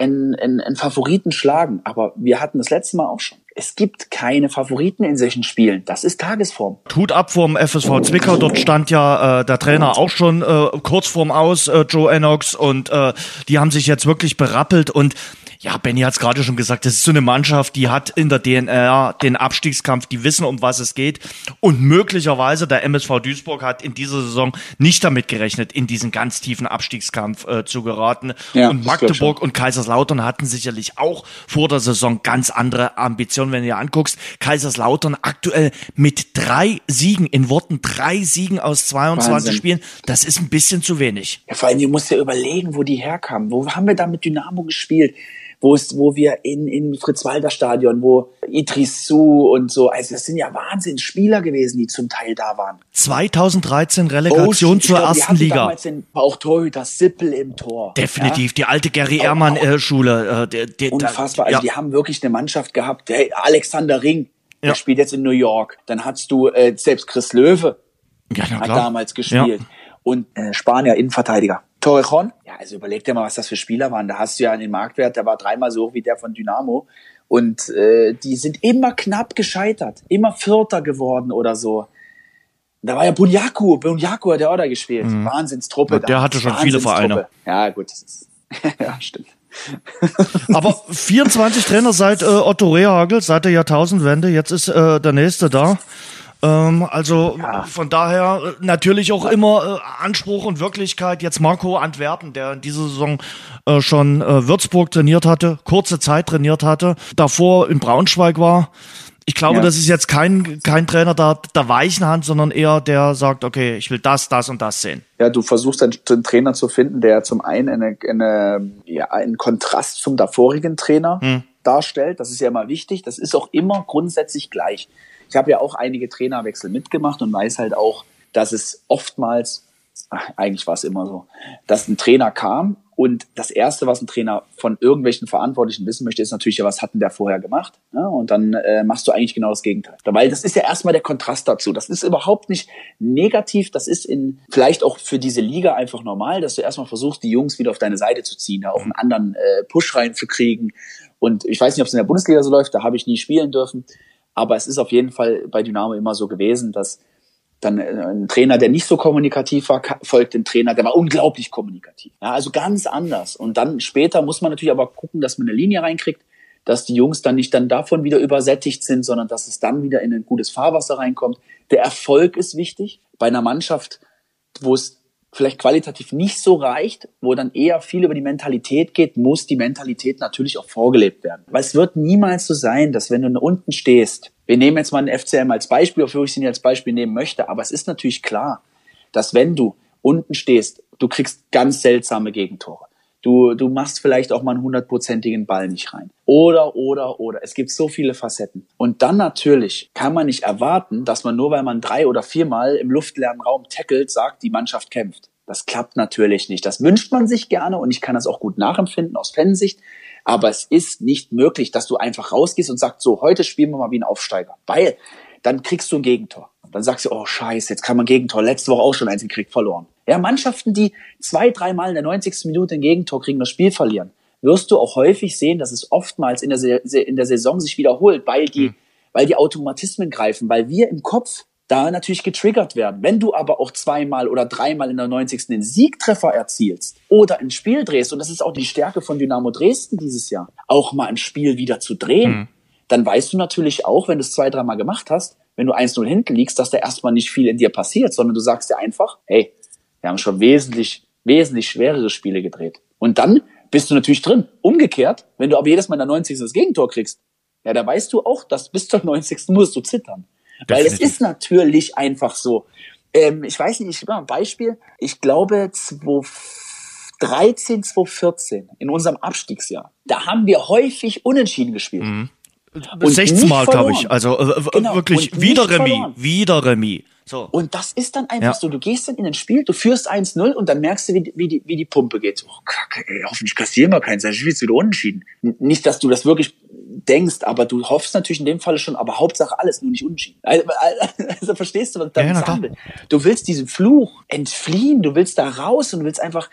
einen, einen, einen Favoriten schlagen. Aber wir hatten das letzte Mal auch schon. Es gibt keine Favoriten in solchen Spielen. Das ist Tagesform. Tut ab vom FSV Zwickau. Dort stand ja äh, der Trainer auch schon äh, kurz vorm Aus, äh, Joe Enox. Und äh, die haben sich jetzt wirklich berappelt. Und ja, Benny hat es gerade schon gesagt, das ist so eine Mannschaft, die hat in der DNR den Abstiegskampf, die wissen, um was es geht. Und möglicherweise der MSV Duisburg hat in dieser Saison nicht damit gerechnet, in diesen ganz tiefen Abstiegskampf äh, zu geraten. Ja, und Magdeburg und Kaiserslautern hatten sicherlich auch vor der Saison ganz andere Ambitionen. Wenn du dir anguckst, Kaiserslautern aktuell mit drei Siegen, in Worten drei Siegen aus 22 Wahnsinn. Spielen, das ist ein bisschen zu wenig. Ja, vor allem, du musst ja überlegen, wo die herkamen. Wo haben wir da mit Dynamo gespielt? Wo es, wo wir in, in Fritz-Walter-Stadion, wo Idris Su und so, also das sind ja Wahnsinnsspieler gewesen, die zum Teil da waren. 2013 Relegation oh, zur glaub, ersten Liga. Damals den, auch Torhüter Sippel im Tor. Definitiv, ja? die alte Gary Ehrmann-Schule. Äh, unfassbar, also ja. die haben wirklich eine Mannschaft gehabt. Der Alexander Ring, der spielt jetzt in New York. Dann hast du äh, selbst Chris Löwe, ja, hat damals gespielt. Und äh, Spanier Innenverteidiger. Torrejon, ja, also überleg dir mal, was das für Spieler waren. Da hast du ja den Marktwert, der war dreimal so hoch wie der von Dynamo. Und äh, die sind immer knapp gescheitert, immer Vierter geworden oder so. Da war ja Bunyaku, Bunyaku hat der auch da gespielt. Mhm. Wahnsinnstruppe. Ja, der da. hatte schon viele Vereine. Ja, gut. (laughs) ja, stimmt. (laughs) Aber 24 Trainer seit äh, Otto Rehagel, seit der Jahrtausendwende. Jetzt ist äh, der nächste da. Ähm, also ja. von daher äh, natürlich auch immer äh, Anspruch und Wirklichkeit. Jetzt Marco Antwerpen, der in dieser Saison äh, schon äh, Würzburg trainiert hatte, kurze Zeit trainiert hatte, davor in Braunschweig war. Ich glaube, ja. das ist jetzt kein, kein Trainer der, der weichen Hand, sondern eher der sagt, okay, ich will das, das und das sehen. Ja, du versuchst einen, einen Trainer zu finden, der zum einen eine, eine, ja, einen Kontrast zum davorigen Trainer hm. darstellt. Das ist ja immer wichtig. Das ist auch immer grundsätzlich gleich. Ich habe ja auch einige Trainerwechsel mitgemacht und weiß halt auch, dass es oftmals, eigentlich war es immer so, dass ein Trainer kam und das Erste, was ein Trainer von irgendwelchen Verantwortlichen wissen möchte, ist natürlich, ja, was hat denn der vorher gemacht? Ja, und dann äh, machst du eigentlich genau das Gegenteil. Weil das ist ja erstmal der Kontrast dazu. Das ist überhaupt nicht negativ. Das ist in vielleicht auch für diese Liga einfach normal, dass du erstmal versuchst, die Jungs wieder auf deine Seite zu ziehen, da auch einen anderen äh, Push reinzukriegen. Und ich weiß nicht, ob es in der Bundesliga so läuft, da habe ich nie spielen dürfen. Aber es ist auf jeden Fall bei Dynamo immer so gewesen, dass dann äh, ein Trainer, der nicht so kommunikativ war, folgt dem Trainer, der war unglaublich kommunikativ. Ja, also ganz anders. Und dann später muss man natürlich aber gucken, dass man eine Linie reinkriegt, dass die Jungs dann nicht dann davon wieder übersättigt sind, sondern dass es dann wieder in ein gutes Fahrwasser reinkommt. Der Erfolg ist wichtig. Bei einer Mannschaft, wo es vielleicht qualitativ nicht so reicht, wo dann eher viel über die Mentalität geht, muss die Mentalität natürlich auch vorgelebt werden. Weil es wird niemals so sein, dass wenn du unten stehst, wir nehmen jetzt mal den FCM als Beispiel, obwohl ich ihn als Beispiel nehmen möchte, aber es ist natürlich klar, dass wenn du unten stehst, du kriegst ganz seltsame Gegentore. Du, du machst vielleicht auch mal einen hundertprozentigen Ball nicht rein. Oder, oder, oder. Es gibt so viele Facetten. Und dann natürlich kann man nicht erwarten, dass man nur weil man drei oder viermal im luftleeren Raum tackelt, sagt, die Mannschaft kämpft. Das klappt natürlich nicht. Das wünscht man sich gerne und ich kann das auch gut nachempfinden aus Fansicht. Aber es ist nicht möglich, dass du einfach rausgehst und sagst, so, heute spielen wir mal wie ein Aufsteiger. Weil dann kriegst du ein Gegentor. Dann sagst du, oh scheiße, jetzt kann man Gegentor. Letzte Woche auch schon eins gekriegt, verloren. Ja, Mannschaften, die zwei, dreimal in der 90. Minute ein Gegentor kriegen, das Spiel verlieren, wirst du auch häufig sehen, dass es oftmals in der, in der Saison sich wiederholt, weil die, mhm. weil die Automatismen greifen, weil wir im Kopf da natürlich getriggert werden. Wenn du aber auch zweimal oder dreimal in der 90. den Siegtreffer erzielst oder ein Spiel drehst, und das ist auch die Stärke von Dynamo Dresden dieses Jahr, auch mal ein Spiel wieder zu drehen, mhm. dann weißt du natürlich auch, wenn du es zwei, dreimal gemacht hast, wenn du 1-0 hinten liegst, dass da erstmal nicht viel in dir passiert, sondern du sagst dir einfach, hey, wir haben schon wesentlich, wesentlich schwerere Spiele gedreht. Und dann bist du natürlich drin. Umgekehrt, wenn du aber jedes Mal in der 90. das Gegentor kriegst, ja, da weißt du auch, dass bis zur 90. musst du zittern. Weil es ist natürlich einfach so. Ähm, ich weiß nicht, ich mal ein Beispiel. Ich glaube, 2013, 2014, in unserem Abstiegsjahr, da haben wir häufig unentschieden gespielt. Mhm. 16 Mal, glaube ich. Also äh, genau. wirklich wieder Remis, wieder Remis. So. Und das ist dann einfach ja. so, du gehst dann in ein Spiel, du führst 1-0 und dann merkst du, wie, wie, die, wie die Pumpe geht. Oh, Kacke, ey, hoffentlich kassieren wir keinen, dann spielst du wieder unentschieden. Nicht, dass du das wirklich denkst, aber du hoffst natürlich in dem Falle schon, aber Hauptsache alles, nur nicht unentschieden. (laughs) Also, also verstehst du, was da ja, handelt? Du willst diesem Fluch entfliehen, du willst da raus und du willst einfach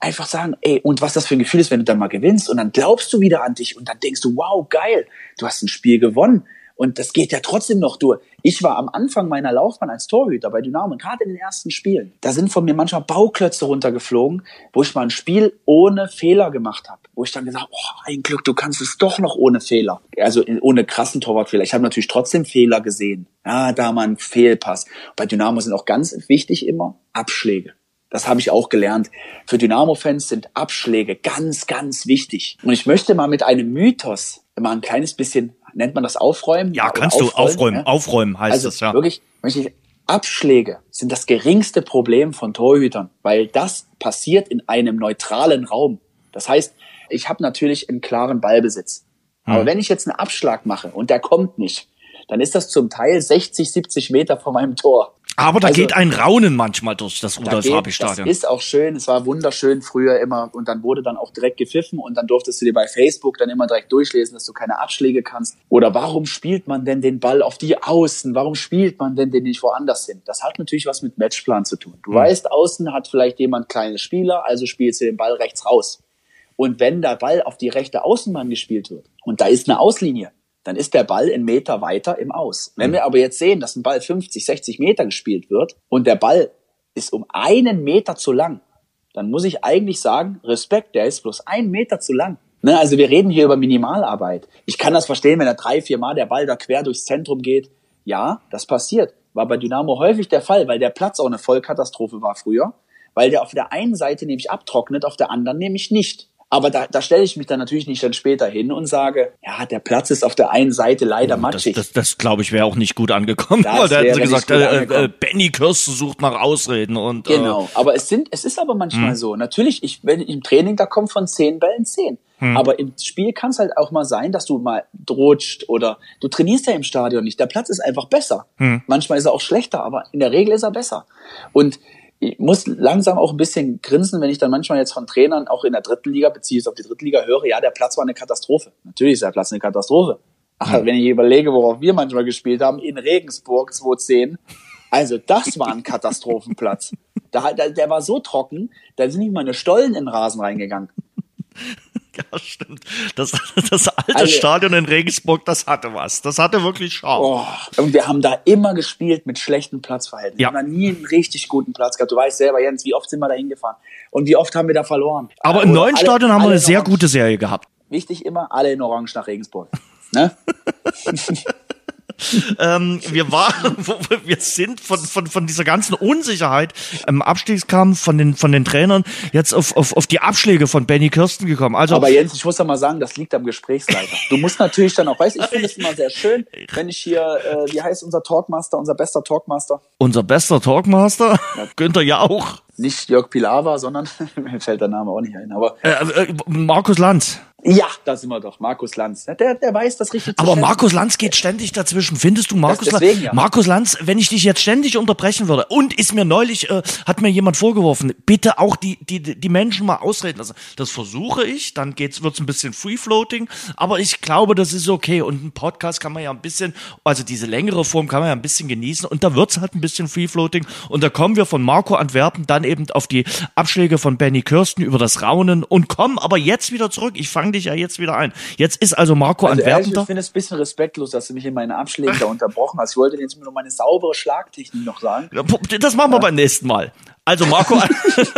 einfach sagen, ey, und was das für ein Gefühl ist, wenn du dann mal gewinnst und dann glaubst du wieder an dich und dann denkst du, wow, geil, du hast ein Spiel gewonnen. Und das geht ja trotzdem noch durch. Ich war am Anfang meiner Laufbahn als Torhüter bei Dynamo, gerade in den ersten Spielen. Da sind von mir manchmal Bauklötze runtergeflogen, wo ich mal ein Spiel ohne Fehler gemacht habe. Wo ich dann gesagt oh, ein Glück, du kannst es doch noch ohne Fehler. Also ohne krassen Torwartfehler. Ich habe natürlich trotzdem Fehler gesehen. Ja, da mal ein Fehlpass. Bei Dynamo sind auch ganz wichtig immer Abschläge. Das habe ich auch gelernt. Für Dynamo-Fans sind Abschläge ganz, ganz wichtig. Und ich möchte mal mit einem Mythos mal ein kleines bisschen, nennt man das Aufräumen? Ja, kannst du aufräumen. Ja? Aufräumen heißt also das, ja. Wirklich, möchte ich, Abschläge sind das geringste Problem von Torhütern, weil das passiert in einem neutralen Raum. Das heißt, ich habe natürlich einen klaren Ballbesitz. Aber hm. wenn ich jetzt einen Abschlag mache und der kommt nicht, dann ist das zum Teil 60, 70 Meter vor meinem Tor. Aber da also, geht ein Raunen manchmal durch das Rudolf-Habich-Stadion. Das ist auch schön. Es war wunderschön früher immer. Und dann wurde dann auch direkt gepfiffen. Und dann durftest du dir bei Facebook dann immer direkt durchlesen, dass du keine Abschläge kannst. Oder warum spielt man denn den Ball auf die Außen? Warum spielt man denn den nicht woanders hin? Das hat natürlich was mit Matchplan zu tun. Du mhm. weißt, außen hat vielleicht jemand kleine Spieler, also spielst du den Ball rechts raus. Und wenn der Ball auf die rechte Außenbahn gespielt wird und da ist eine Auslinie, dann ist der Ball einen Meter weiter im Aus. Wenn wir aber jetzt sehen, dass ein Ball 50, 60 Meter gespielt wird und der Ball ist um einen Meter zu lang, dann muss ich eigentlich sagen, Respekt, der ist bloß ein Meter zu lang. Ne, also wir reden hier über Minimalarbeit. Ich kann das verstehen, wenn er drei, vier Mal der Ball da quer durchs Zentrum geht. Ja, das passiert. War bei Dynamo häufig der Fall, weil der Platz auch eine Vollkatastrophe war früher. Weil der auf der einen Seite nämlich abtrocknet, auf der anderen nämlich nicht. Aber da, da stelle ich mich dann natürlich nicht dann später hin und sage, ja, der Platz ist auf der einen Seite leider matschig. Das, das, das glaube ich, wäre auch nicht gut angekommen. Das (laughs) da hätten sie gesagt, äh, äh, Benny Kirsten sucht nach Ausreden und. Äh, genau, aber es sind, es ist aber manchmal hm. so. Natürlich, ich, wenn ich im Training, da kommt von zehn Bällen zehn. Hm. Aber im Spiel kann es halt auch mal sein, dass du mal rutscht oder du trainierst ja im Stadion nicht. Der Platz ist einfach besser. Hm. Manchmal ist er auch schlechter, aber in der Regel ist er besser. Und ich muss langsam auch ein bisschen grinsen, wenn ich dann manchmal jetzt von Trainern auch in der dritten Liga, beziehungsweise auf die dritte Liga höre, ja, der Platz war eine Katastrophe. Natürlich ist der Platz eine Katastrophe. Aber wenn ich überlege, worauf wir manchmal gespielt haben, in Regensburg 2010, also das war ein Katastrophenplatz. Da, der, der war so trocken, da sind nicht mal eine Stollen in den Rasen reingegangen. (laughs) Ja, stimmt. Das, das alte also, Stadion in Regensburg, das hatte was. Das hatte wirklich Schaum. Oh, und wir haben da immer gespielt mit schlechten Platzverhältnissen. Ja. Wir haben da nie einen richtig guten Platz gehabt. Du weißt selber, Jens, wie oft sind wir da hingefahren? Und wie oft haben wir da verloren? Aber im neuen alle, Stadion haben wir eine sehr gute Serie gehabt. Wichtig immer, alle in Orange nach Regensburg. Ne? (laughs) (laughs) ähm, wir waren, wir sind von, von, von dieser ganzen Unsicherheit im Abstiegskampf von den, von den Trainern jetzt auf, auf, auf die Abschläge von Benny Kirsten gekommen. Also, Aber Jens, ich muss ja mal sagen, das liegt am Gesprächsleiter. Du musst natürlich dann auch, weißt ich finde es immer sehr schön, wenn ich hier, äh, wie heißt unser Talkmaster, unser bester Talkmaster? Unser bester Talkmaster? Ja. (laughs) Günther Jauch. Nicht Jörg Pilawa, sondern (laughs) mir fällt der Name auch nicht ein. Aber äh, äh, Markus Lanz. Ja, da sind wir doch. Markus Lanz. Der, der weiß das richtig. Aber Markus Lanz geht ständig dazwischen. Findest du Markus Lanz? Ja. Markus Lanz, wenn ich dich jetzt ständig unterbrechen würde und ist mir neulich, äh, hat mir jemand vorgeworfen, bitte auch die, die, die Menschen mal ausreden lassen. Das versuche ich, dann geht's, wird's ein bisschen free-floating, aber ich glaube, das ist okay. Und ein Podcast kann man ja ein bisschen, also diese längere Form kann man ja ein bisschen genießen und da wird's halt ein bisschen free-floating. Und da kommen wir von Marco Antwerpen dann eben auf die Abschläge von Benny Kirsten über das Raunen und kommen aber jetzt wieder zurück. Ich fange dich ja jetzt wieder ein. Jetzt ist also Marco also Antwerpen ehrlich, Ich finde es ein bisschen respektlos, dass du mich in meinen Abschlägen da unterbrochen hast. Ich wollte dir jetzt nur meine saubere Schlagtechnik noch sagen. Das machen wir ja. beim nächsten Mal. Also Marco,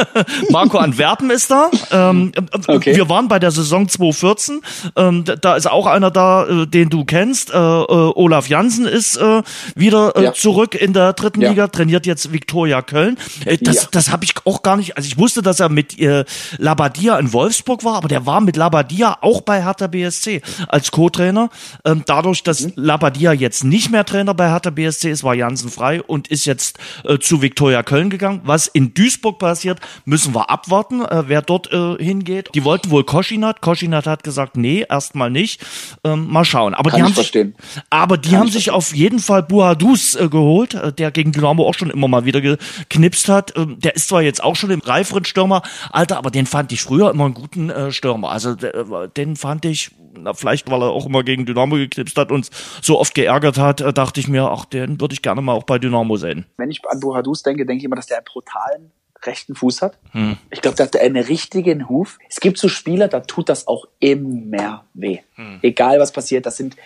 (laughs) Marco Antwerpen ist da. Ähm, okay. Wir waren bei der Saison 2014. Ähm, da ist auch einer da, äh, den du kennst. Äh, äh, Olaf Jansen ist äh, wieder äh, ja. zurück in der dritten ja. Liga, trainiert jetzt Viktoria Köln. Äh, das ja. das habe ich auch gar nicht. Also ich wusste, dass er mit äh, Labadia in Wolfsburg war, aber der war mit Labadia auch bei Hertha BSC als Co-Trainer. Ähm, dadurch, dass mhm. Labadia jetzt nicht mehr Trainer bei Hertha BSC ist, war Jansen frei und ist jetzt äh, zu Viktoria Köln gegangen, was in Duisburg passiert, müssen wir abwarten, äh, wer dort äh, hingeht. Die wollten wohl Koschinat. Koschinat hat gesagt, nee, erstmal nicht. Ähm, mal schauen. Aber Kann die haben verstehen. sich, aber die Kann haben sich auf jeden Fall Buhadus äh, geholt, äh, der gegen Dynamo auch schon immer mal wieder geknipst hat. Ähm, der ist zwar jetzt auch schon im reiferen Stürmer, Alter, aber den fand ich früher immer einen guten äh, Stürmer. Also äh, den fand ich, na, vielleicht weil er auch immer gegen Dynamo geknipst hat und so oft geärgert hat, äh, dachte ich mir, ach, den würde ich gerne mal auch bei Dynamo sehen. Wenn ich an Buhadus denke, denke ich immer, dass der einen brutalen rechten Fuß hat. Hm. Ich glaube, der hat einen richtigen Huf. Es gibt so Spieler, da tut das auch immer weh. Hm. Egal was passiert, das sind,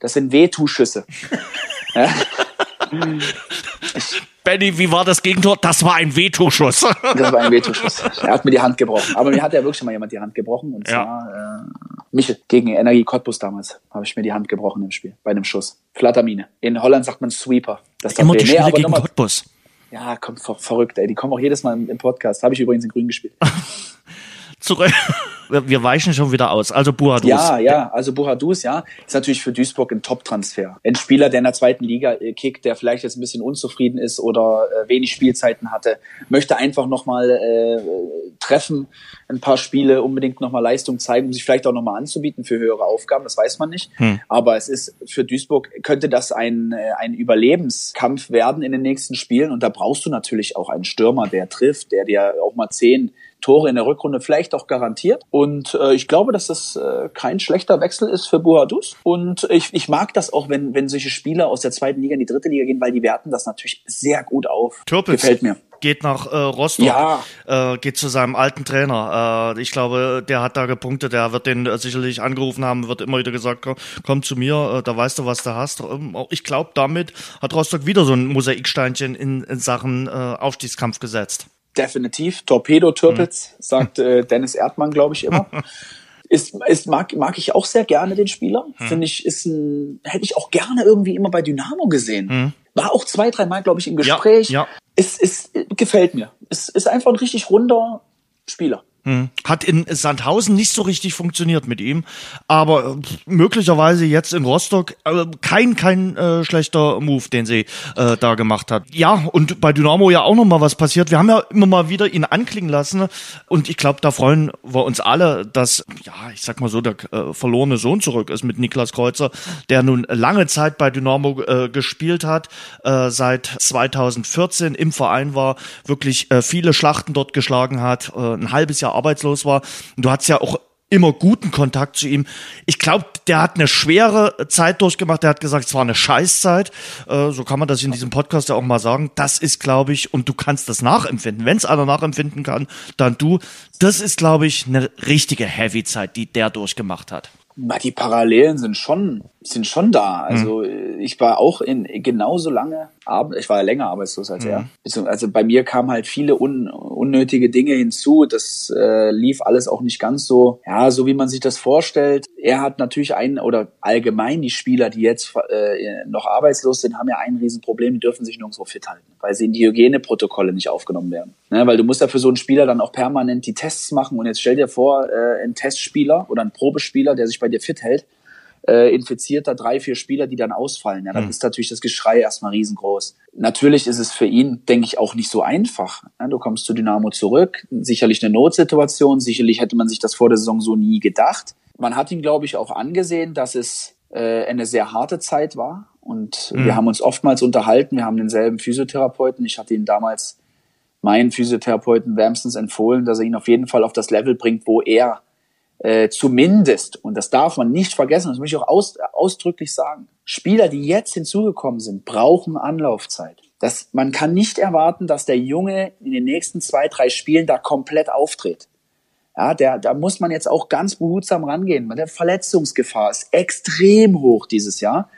das sind Wehtuschüsse. (laughs) ja. Benny, wie war das Gegentor? Das war ein Vetoschuss. das war ein Vetoschuss. Er hat mir die Hand gebrochen. Aber mir hat ja wirklich mal jemand die Hand gebrochen. Und ja. zwar äh, Michel gegen Energie Cottbus damals habe ich mir die Hand gebrochen im Spiel, bei einem Schuss. Flattermine. In Holland sagt man Sweeper. Das Immer die Spiele nee, gegen Cottbus. Ja, kommt ver verrückt, ey. Die kommen auch jedes Mal im, Podcast. Habe ich übrigens in Grün gespielt. (laughs) Zurück. (laughs) Wir weichen schon wieder aus. Also Buhadus. Ja, ja, also Buhadus, ja, ist natürlich für Duisburg ein Top-Transfer. Ein Spieler, der in der zweiten Liga äh, kickt, der vielleicht jetzt ein bisschen unzufrieden ist oder äh, wenig Spielzeiten hatte, möchte einfach nochmal äh, treffen, ein paar Spiele unbedingt nochmal Leistung zeigen, um sich vielleicht auch nochmal anzubieten für höhere Aufgaben, das weiß man nicht. Hm. Aber es ist für Duisburg, könnte das ein, äh, ein Überlebenskampf werden in den nächsten Spielen und da brauchst du natürlich auch einen Stürmer, der trifft, der dir auch mal zehn Tore in der Rückrunde vielleicht auch garantiert. Und äh, ich glaube, dass das äh, kein schlechter Wechsel ist für Buhadus. Und ich, ich mag das auch, wenn, wenn solche Spieler aus der zweiten Liga in die dritte Liga gehen, weil die werten das natürlich sehr gut auf. Türpitz. Gefällt mir geht nach äh, Rostock, ja. äh, geht zu seinem alten Trainer. Äh, ich glaube, der hat da gepunktet, der wird den äh, sicherlich angerufen haben, wird immer wieder gesagt, komm, komm zu mir, äh, da weißt du, was du hast. Ähm, ich glaube, damit hat Rostock wieder so ein Mosaiksteinchen in, in Sachen äh, Aufstiegskampf gesetzt. Definitiv. Torpedo Türpitz, mhm. sagt äh, Dennis Erdmann, glaube ich, immer. (laughs) ist, ist mag, mag ich auch sehr gerne den Spieler. Mhm. Finde ich, ist ein, hätte ich auch gerne irgendwie immer bei Dynamo gesehen. Mhm. War auch zwei, drei Mal, glaube ich, im Gespräch. Ja, ja. Es, es gefällt mir. Es ist einfach ein richtig runder Spieler. Hm. Hat in Sandhausen nicht so richtig funktioniert mit ihm, aber äh, möglicherweise jetzt in Rostock äh, kein kein äh, schlechter Move, den sie äh, da gemacht hat. Ja, und bei Dynamo ja auch noch mal was passiert. Wir haben ja immer mal wieder ihn anklingen lassen und ich glaube, da freuen wir uns alle, dass ja, ich sag mal so, der äh, verlorene Sohn zurück ist mit Niklas Kreuzer, der nun lange Zeit bei Dynamo äh, gespielt hat, äh, seit 2014 im Verein war, wirklich äh, viele Schlachten dort geschlagen hat, äh, ein halbes Jahr arbeitslos war. Und du hattest ja auch immer guten Kontakt zu ihm. Ich glaube, der hat eine schwere Zeit durchgemacht. Der hat gesagt, es war eine Scheißzeit. Äh, so kann man das in diesem Podcast ja auch mal sagen. Das ist, glaube ich, und du kannst das nachempfinden. Wenn es einer nachempfinden kann, dann du. Das ist, glaube ich, eine richtige Heavy-Zeit, die der durchgemacht hat. Die Parallelen sind schon, sind schon da. Also mhm. ich war auch in genauso lange ich war ja länger arbeitslos als mhm. er. Also bei mir kamen halt viele un unnötige Dinge hinzu. Das äh, lief alles auch nicht ganz so, ja, so wie man sich das vorstellt. Er hat natürlich einen, oder allgemein die Spieler, die jetzt äh, noch arbeitslos sind, haben ja ein Riesenproblem, die dürfen sich nirgendwo fit halten, weil sie in die Hygieneprotokolle nicht aufgenommen werden. Ne? Weil du musst ja für so einen Spieler dann auch permanent die Tests machen und jetzt stell dir vor, äh, ein Testspieler oder ein Probespieler, der sich bei dir fit hält, äh, infiziert da drei, vier Spieler, die dann ausfallen. Ja, dann mhm. ist natürlich das Geschrei erstmal riesengroß. Natürlich ist es für ihn, denke ich, auch nicht so einfach. Ja, du kommst zu Dynamo zurück, sicherlich eine Notsituation, sicherlich hätte man sich das vor der Saison so nie gedacht. Man hat ihm, glaube ich, auch angesehen, dass es äh, eine sehr harte Zeit war. Und mhm. wir haben uns oftmals unterhalten, wir haben denselben Physiotherapeuten. Ich hatte ihn damals meinen Physiotherapeuten wärmstens empfohlen, dass er ihn auf jeden Fall auf das Level bringt, wo er äh, zumindest, und das darf man nicht vergessen, das möchte ich auch aus, ausdrücklich sagen, Spieler, die jetzt hinzugekommen sind, brauchen Anlaufzeit. Das, man kann nicht erwarten, dass der Junge in den nächsten zwei, drei Spielen da komplett auftritt. Ja, der, da muss man jetzt auch ganz behutsam rangehen. Der Verletzungsgefahr ist extrem hoch dieses Jahr.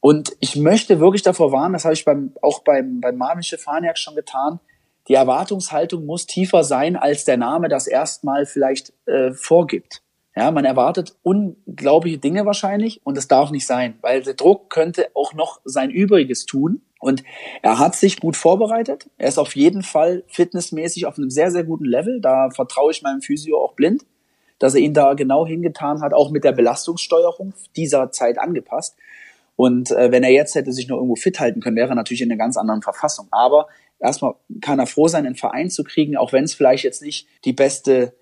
Und ich möchte wirklich davor warnen, das habe ich beim, auch beim, beim Marvin Stefaniak schon getan, die Erwartungshaltung muss tiefer sein, als der Name das erstmal vielleicht äh, vorgibt. Ja, man erwartet unglaubliche Dinge wahrscheinlich und es darf nicht sein, weil der Druck könnte auch noch sein Übriges tun. Und er hat sich gut vorbereitet. Er ist auf jeden Fall fitnessmäßig auf einem sehr, sehr guten Level. Da vertraue ich meinem Physio auch blind, dass er ihn da genau hingetan hat, auch mit der Belastungssteuerung dieser Zeit angepasst. Und äh, wenn er jetzt hätte sich noch irgendwo fit halten können, wäre er natürlich in einer ganz anderen Verfassung. Aber erstmal kann er froh sein, einen Verein zu kriegen, auch wenn es vielleicht jetzt nicht die beste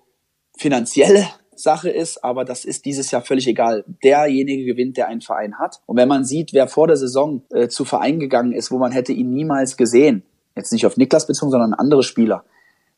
finanzielle Sache ist, aber das ist dieses Jahr völlig egal. Derjenige gewinnt, der einen Verein hat. Und wenn man sieht, wer vor der Saison äh, zu Verein gegangen ist, wo man hätte ihn niemals gesehen, jetzt nicht auf Niklas bezogen, sondern andere Spieler,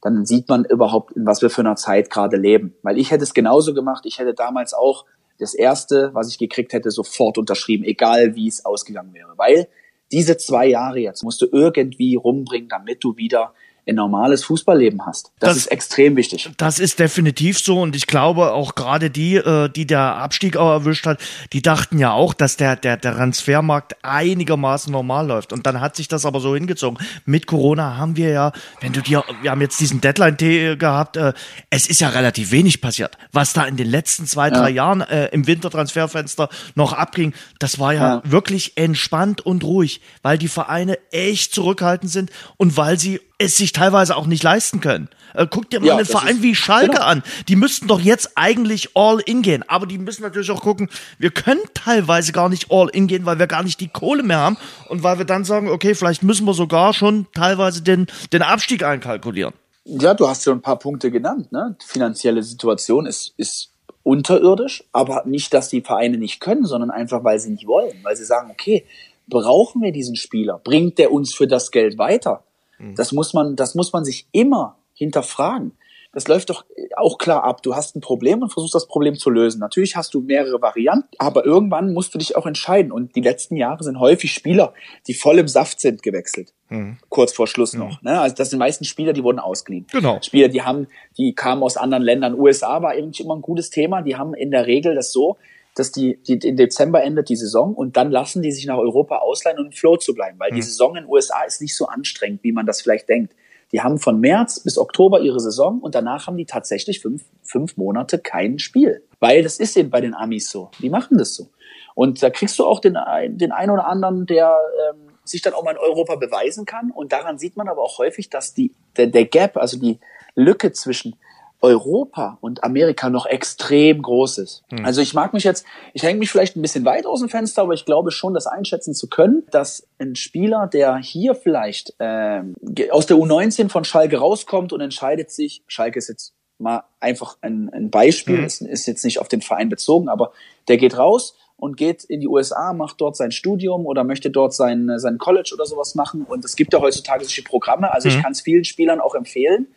dann sieht man überhaupt, in was wir für einer Zeit gerade leben. Weil ich hätte es genauso gemacht. Ich hätte damals auch das erste, was ich gekriegt hätte, sofort unterschrieben, egal wie es ausgegangen wäre. Weil diese zwei Jahre jetzt musst du irgendwie rumbringen, damit du wieder ein normales Fußballleben hast. Das, das, ist extrem wichtig. Das ist definitiv so und ich glaube auch gerade die, äh, die der Abstieg auch erwischt hat, die dachten ja auch, dass der, der, der Transfermarkt einigermaßen normal läuft und dann hat sich das aber so hingezogen. Mit Corona haben wir ja, wenn du dir, wir haben jetzt diesen Deadline-Tee gehabt, äh, es ist ja relativ wenig passiert. Was da in den letzten zwei, ja. drei Jahren äh, im Wintertransferfenster noch abging, das war ja, ja wirklich entspannt und ruhig, weil die Vereine echt zurückhaltend sind und weil sie es sich teilweise auch nicht leisten können. Äh, guck dir mal ja, einen Verein wie Schalke genau. an. Die müssten doch jetzt eigentlich all in gehen. Aber die müssen natürlich auch gucken, wir können teilweise gar nicht all in gehen, weil wir gar nicht die Kohle mehr haben. Und weil wir dann sagen, okay, vielleicht müssen wir sogar schon teilweise den, den Abstieg einkalkulieren. Ja, du hast ja ein paar Punkte genannt. Ne? Die finanzielle Situation ist, ist unterirdisch, aber nicht, dass die Vereine nicht können, sondern einfach, weil sie nicht wollen, weil sie sagen, okay, brauchen wir diesen Spieler? Bringt der uns für das Geld weiter? Mhm. Das muss man, das muss man sich immer hinterfragen das läuft doch auch klar ab. Du hast ein Problem und versuchst das Problem zu lösen. Natürlich hast du mehrere Varianten, aber irgendwann musst du dich auch entscheiden. Und die letzten Jahre sind häufig Spieler, die voll im Saft sind, gewechselt. Mhm. Kurz vor Schluss mhm. noch. Ne? Also das sind meistens Spieler, die wurden ausgeliehen. Genau. Spieler, die haben, die kamen aus anderen Ländern. USA war eigentlich immer ein gutes Thema. Die haben in der Regel das so, dass die, die im Dezember endet die Saison und dann lassen die sich nach Europa ausleihen, um im Flow zu bleiben, weil mhm. die Saison in den USA ist nicht so anstrengend, wie man das vielleicht denkt. Die haben von März bis Oktober ihre Saison und danach haben die tatsächlich fünf, fünf Monate kein Spiel. Weil das ist eben bei den Amis so. Die machen das so. Und da kriegst du auch den, den einen oder anderen, der ähm, sich dann auch mal in Europa beweisen kann. Und daran sieht man aber auch häufig, dass die, der, der Gap, also die Lücke zwischen Europa und Amerika noch extrem groß ist. Mhm. Also ich mag mich jetzt, ich hänge mich vielleicht ein bisschen weit aus dem Fenster, aber ich glaube schon, das einschätzen zu können, dass ein Spieler, der hier vielleicht ähm, aus der U19 von Schalke rauskommt und entscheidet sich, Schalke ist jetzt mal einfach ein, ein Beispiel, mhm. ist, ist jetzt nicht auf den Verein bezogen, aber der geht raus und geht in die USA, macht dort sein Studium oder möchte dort sein, sein College oder sowas machen. Und es gibt ja heutzutage solche Programme. Also mhm. ich kann es vielen Spielern auch empfehlen,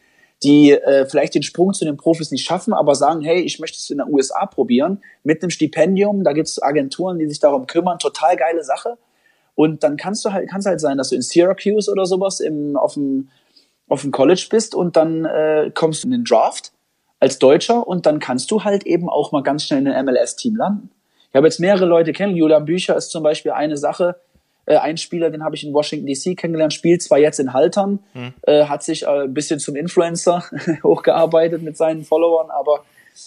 die äh, vielleicht den Sprung zu den Profis nicht schaffen, aber sagen, hey, ich möchte es in den USA probieren, mit einem Stipendium, da gibt es Agenturen, die sich darum kümmern, total geile Sache. Und dann kannst du halt, kann es halt sein, dass du in Syracuse oder sowas im, auf dem, auf dem College bist und dann äh, kommst du in den Draft als Deutscher und dann kannst du halt eben auch mal ganz schnell in ein MLS-Team landen. Ich habe jetzt mehrere Leute kennen. Julian Bücher ist zum Beispiel eine Sache, äh, ein Spieler, den habe ich in Washington DC kennengelernt, spielt zwar jetzt in Haltern, hm. äh, hat sich äh, ein bisschen zum Influencer (laughs) hochgearbeitet mit seinen Followern, aber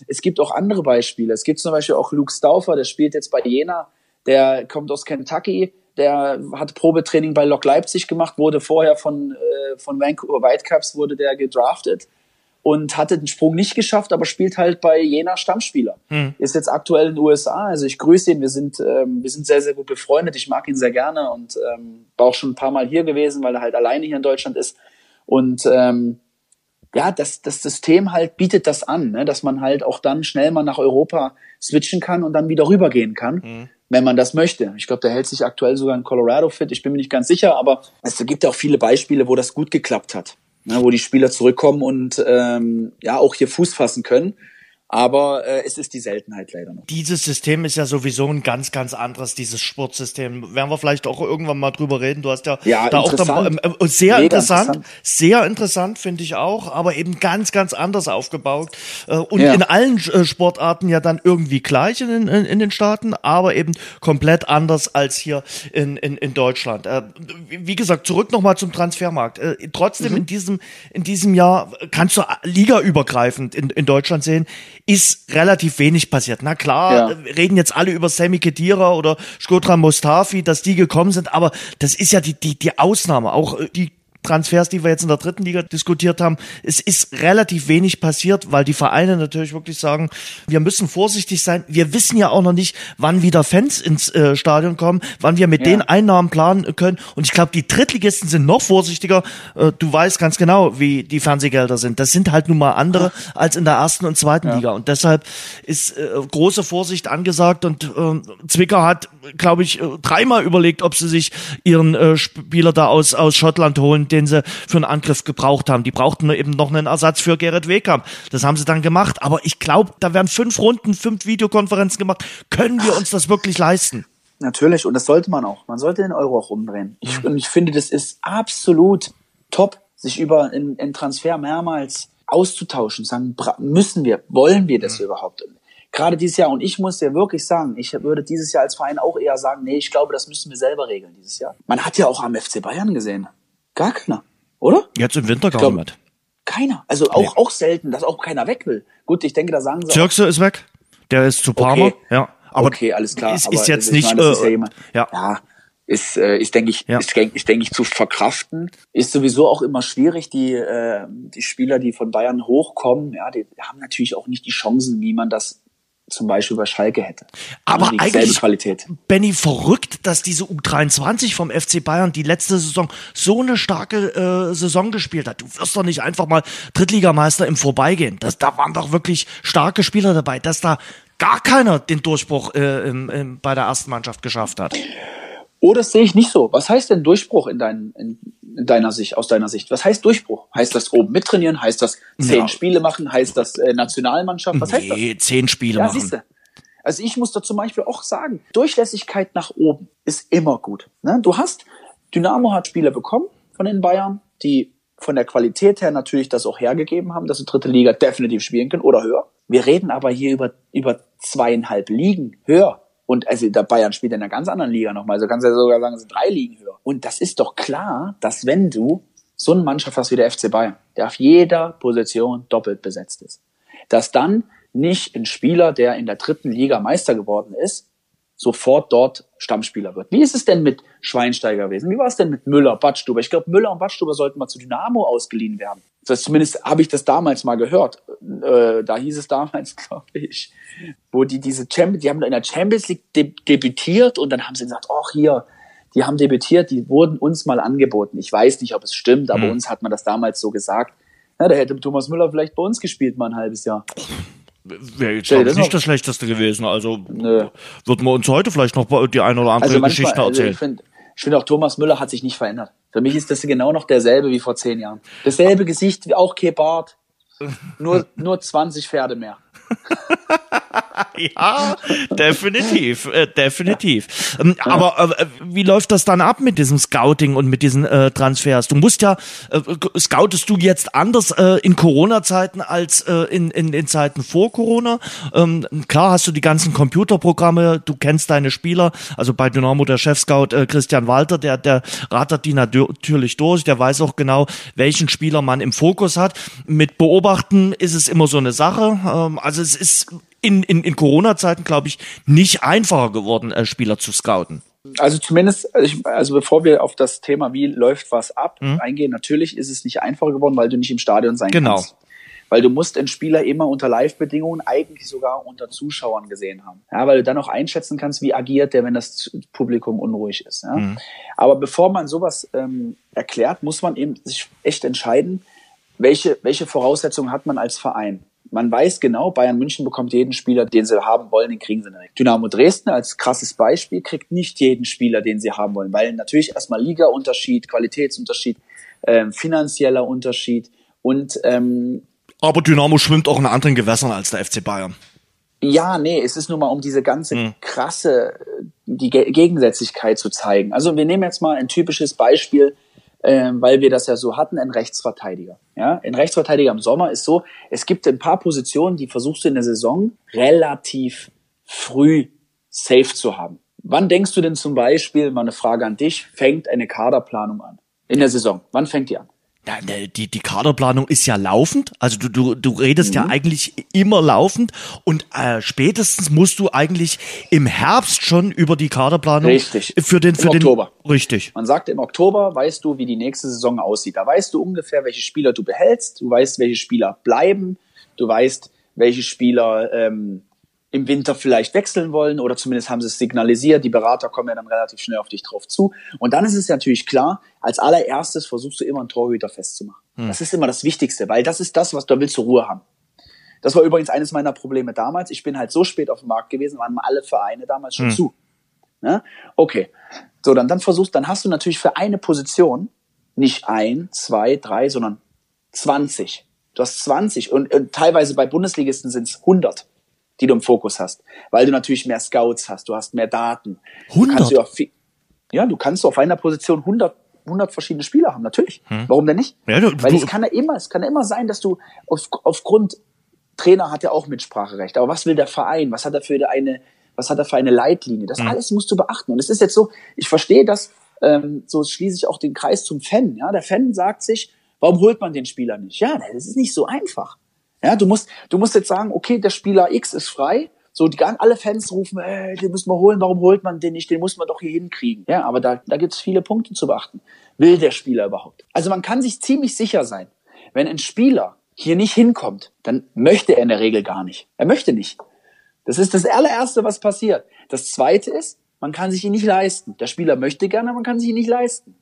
es gibt auch andere Beispiele. Es gibt zum Beispiel auch Luke Stauffer, der spielt jetzt bei Jena, der kommt aus Kentucky, der hat Probetraining bei Lok Leipzig gemacht, wurde vorher von, äh, von Vancouver Whitecaps wurde der gedraftet und hatte den Sprung nicht geschafft, aber spielt halt bei Jena Stammspieler. Hm. Ist jetzt aktuell in den USA. Also ich grüße ihn. Wir sind, ähm, wir sind sehr, sehr gut befreundet. Ich mag ihn sehr gerne und ähm, war auch schon ein paar Mal hier gewesen, weil er halt alleine hier in Deutschland ist. Und ähm, ja, das, das System halt bietet das an, ne? dass man halt auch dann schnell mal nach Europa switchen kann und dann wieder rübergehen kann. Mhm wenn man das möchte. Ich glaube, der hält sich aktuell sogar in Colorado fit. Ich bin mir nicht ganz sicher, aber es gibt auch viele Beispiele, wo das gut geklappt hat ne, wo die Spieler zurückkommen und ähm, ja auch hier Fuß fassen können. Aber äh, es ist die Seltenheit leider noch. Dieses System ist ja sowieso ein ganz, ganz anderes, dieses Sportsystem. Werden wir vielleicht auch irgendwann mal drüber reden. Du hast ja, ja da auch da, ähm, äh, sehr interessant, interessant, sehr interessant finde ich auch, aber eben ganz, ganz anders aufgebaut. Äh, und ja. in allen äh, Sportarten ja dann irgendwie gleich in, in, in den Staaten, aber eben komplett anders als hier in, in, in Deutschland. Äh, wie gesagt, zurück nochmal zum Transfermarkt. Äh, trotzdem mhm. in diesem, in diesem Jahr kannst du ligaübergreifend in, in Deutschland sehen, ist relativ wenig passiert. Na klar, ja. reden jetzt alle über Sammy Kedira oder Skodran Mustafi, dass die gekommen sind, aber das ist ja die, die, die Ausnahme. Auch äh, die Transfers, die wir jetzt in der dritten Liga diskutiert haben, es ist relativ wenig passiert, weil die Vereine natürlich wirklich sagen, wir müssen vorsichtig sein. Wir wissen ja auch noch nicht, wann wieder Fans ins äh, Stadion kommen, wann wir mit ja. den Einnahmen planen können. Und ich glaube, die Drittligisten sind noch vorsichtiger. Äh, du weißt ganz genau, wie die Fernsehgelder sind. Das sind halt nun mal andere als in der ersten und zweiten ja. Liga. Und deshalb ist äh, große Vorsicht angesagt. Und äh, Zwicker hat, glaube ich, äh, dreimal überlegt, ob sie sich ihren äh, Spieler da aus, aus Schottland holen, den sie für einen Angriff gebraucht haben. Die brauchten eben noch einen Ersatz für Gerrit Wegkamp. Das haben sie dann gemacht. Aber ich glaube, da werden fünf Runden, fünf Videokonferenzen gemacht. Können wir uns das wirklich leisten? Natürlich, und das sollte man auch. Man sollte den Euro auch umdrehen. Ich, und ich finde, das ist absolut top, sich über einen Transfer mehrmals auszutauschen, sagen, müssen wir, wollen wir das überhaupt? Gerade dieses Jahr, und ich muss dir wirklich sagen, ich würde dieses Jahr als Verein auch eher sagen, nee, ich glaube, das müssen wir selber regeln dieses Jahr. Man hat ja auch am FC Bayern gesehen, Gar keiner, oder? Jetzt im Winter gar nicht. Keiner. Also auch, nee. auch selten, dass auch keiner weg will. Gut, ich denke, da sagen sie. Zirkse ist weg. Der ist zu Parma. Okay. Ja. Aber okay, alles klar. Ist, ist jetzt nicht. Meine, ist ja, jemand, ja. ja ist, äh, ist denke ich, ja. ist, ist denke ich zu verkraften. Ist sowieso auch immer schwierig. Die äh, die Spieler, die von Bayern hochkommen, ja, die haben natürlich auch nicht die Chancen, wie man das zum Beispiel bei Schalke hätte. Aber die eigentlich, Qualität. Benny, verrückt, dass diese U23 vom FC Bayern die letzte Saison so eine starke äh, Saison gespielt hat. Du wirst doch nicht einfach mal Drittligameister im Vorbeigehen. Das, da waren doch wirklich starke Spieler dabei, dass da gar keiner den Durchbruch äh, im, im, bei der ersten Mannschaft geschafft hat. Oh, das sehe ich nicht so. Was heißt denn Durchbruch in, dein, in, in deiner Sicht, aus deiner Sicht? Was heißt Durchbruch? Heißt das oben mittrainieren? Heißt das zehn ja. Spiele machen? Heißt das äh, Nationalmannschaft? Was nee, heißt das? zehn Spiele ja, machen. Siehste. Also ich muss da zum Beispiel auch sagen, Durchlässigkeit nach oben ist immer gut. Ne? Du hast, Dynamo hat Spieler bekommen von den Bayern, die von der Qualität her natürlich das auch hergegeben haben, dass sie dritte Liga definitiv spielen können oder höher. Wir reden aber hier über, über zweieinhalb Ligen höher. Und also der Bayern spielt in einer ganz anderen Liga nochmal. Also kannst du ja sogar sagen, es sind drei Ligen höher. Und das ist doch klar, dass wenn du so eine Mannschaft hast wie der FC Bayern, der auf jeder Position doppelt besetzt ist, dass dann nicht ein Spieler, der in der dritten Liga Meister geworden ist, sofort dort Stammspieler wird. Wie ist es denn mit Schweinsteiger gewesen? Wie war es denn mit Müller, Badstuber? Ich glaube, Müller und Badstuber sollten mal zu Dynamo ausgeliehen werden. Das zumindest habe ich das damals mal gehört. Äh, da hieß es damals, (laughs) glaube ich, wo die diese Champions, die haben in der Champions League de debütiert und dann haben sie gesagt, ach hier, die haben debütiert, die wurden uns mal angeboten. Ich weiß nicht, ob es stimmt, aber mhm. uns hat man das damals so gesagt. Ja, da hätte Thomas Müller vielleicht bei uns gespielt mal ein halbes Jahr. Wäre jetzt ja, nicht das Schlechteste gewesen. Also Nö. würden wir uns heute vielleicht noch die eine oder andere also manchmal, Geschichte erzählen. Also ich finde find auch, Thomas Müller hat sich nicht verändert. Für mich ist das genau noch derselbe wie vor zehn Jahren. Dasselbe Gesicht, wie auch Kebart. Nur, nur 20 Pferde mehr. (laughs) (laughs) ja, definitiv, äh, definitiv. Ähm, aber äh, wie läuft das dann ab mit diesem Scouting und mit diesen äh, Transfers? Du musst ja, äh, scoutest du jetzt anders äh, in Corona-Zeiten als äh, in, in, in Zeiten vor Corona? Ähm, klar hast du die ganzen Computerprogramme, du kennst deine Spieler, also bei Dynamo der Chef-Scout Christian Walter, der, der rattert die natürlich durch, der weiß auch genau, welchen Spieler man im Fokus hat. Mit Beobachten ist es immer so eine Sache. Ähm, also es ist in, in, in Corona-Zeiten, glaube ich, nicht einfacher geworden, äh, Spieler zu scouten. Also zumindest, also bevor wir auf das Thema, wie läuft was ab, mhm. eingehen, natürlich ist es nicht einfacher geworden, weil du nicht im Stadion sein genau. kannst. Weil du musst einen Spieler immer unter Live-Bedingungen, eigentlich sogar unter Zuschauern gesehen haben. Ja, weil du dann auch einschätzen kannst, wie agiert der, wenn das Publikum unruhig ist. Ja? Mhm. Aber bevor man sowas ähm, erklärt, muss man eben sich echt entscheiden, welche, welche Voraussetzungen hat man als Verein. Man weiß genau, Bayern München bekommt jeden Spieler, den sie haben wollen, den kriegen sie nicht. Dynamo Dresden als krasses Beispiel kriegt nicht jeden Spieler, den sie haben wollen, weil natürlich erstmal Liga-Unterschied, Qualitätsunterschied, äh, finanzieller Unterschied und ähm, aber Dynamo schwimmt auch in anderen Gewässern als der FC Bayern. Ja, nee, es ist nur mal um diese ganze hm. krasse die Gegensätzlichkeit zu zeigen. Also wir nehmen jetzt mal ein typisches Beispiel ähm, weil wir das ja so hatten, ein Rechtsverteidiger. Ja, ein Rechtsverteidiger im Sommer ist so, es gibt ein paar Positionen, die versuchst du in der Saison relativ früh safe zu haben. Wann denkst du denn zum Beispiel, mal eine Frage an dich, fängt eine Kaderplanung an? In der Saison. Wann fängt die an? Die, die Kaderplanung ist ja laufend. Also du, du, du redest mhm. ja eigentlich immer laufend und äh, spätestens musst du eigentlich im Herbst schon über die Kaderplanung richtig. für den für Im den Oktober. Richtig. Man sagt im Oktober weißt du, wie die nächste Saison aussieht. Da weißt du ungefähr, welche Spieler du behältst, du weißt, welche Spieler bleiben, du weißt, welche Spieler ähm, im Winter vielleicht wechseln wollen oder zumindest haben sie es signalisiert. Die Berater kommen ja dann relativ schnell auf dich drauf zu. Und dann ist es natürlich klar, als allererstes versuchst du immer einen Torhüter festzumachen. Hm. Das ist immer das Wichtigste, weil das ist das, was du willst, zur Ruhe haben. Das war übrigens eines meiner Probleme damals. Ich bin halt so spät auf dem Markt gewesen, waren alle Vereine damals schon hm. zu. Ne? Okay. So, dann, dann versuchst, dann hast du natürlich für eine Position nicht ein, zwei, drei, sondern 20. Du hast 20 und, und teilweise bei Bundesligisten sind es 100 die du im Fokus hast. Weil du natürlich mehr Scouts hast, du hast mehr Daten. 100? Du viel, ja, du kannst auf einer Position 100 100 verschiedene Spieler haben, natürlich. Hm. Warum denn nicht? Ja, du, Weil es kann ja immer, es kann ja immer sein, dass du auf, aufgrund Trainer hat ja auch Mitspracherecht. Aber was will der Verein? Was hat er für eine, was hat er für eine Leitlinie? Das hm. alles musst du beachten. Und es ist jetzt so, ich verstehe das, ähm, so schließe ich auch den Kreis zum Fan. Ja, der Fan sagt sich, warum holt man den Spieler nicht? Ja, das ist nicht so einfach. Ja, du musst, du musst jetzt sagen, okay, der Spieler X ist frei. So, die alle Fans rufen, ey, den müssen wir holen, warum holt man den nicht? Den muss man doch hier hinkriegen. Ja, aber da, da gibt's viele Punkte zu beachten. Will der Spieler überhaupt? Also man kann sich ziemlich sicher sein, wenn ein Spieler hier nicht hinkommt, dann möchte er in der Regel gar nicht. Er möchte nicht. Das ist das allererste, was passiert. Das zweite ist, man kann sich ihn nicht leisten. Der Spieler möchte gerne, man kann sich ihn nicht leisten.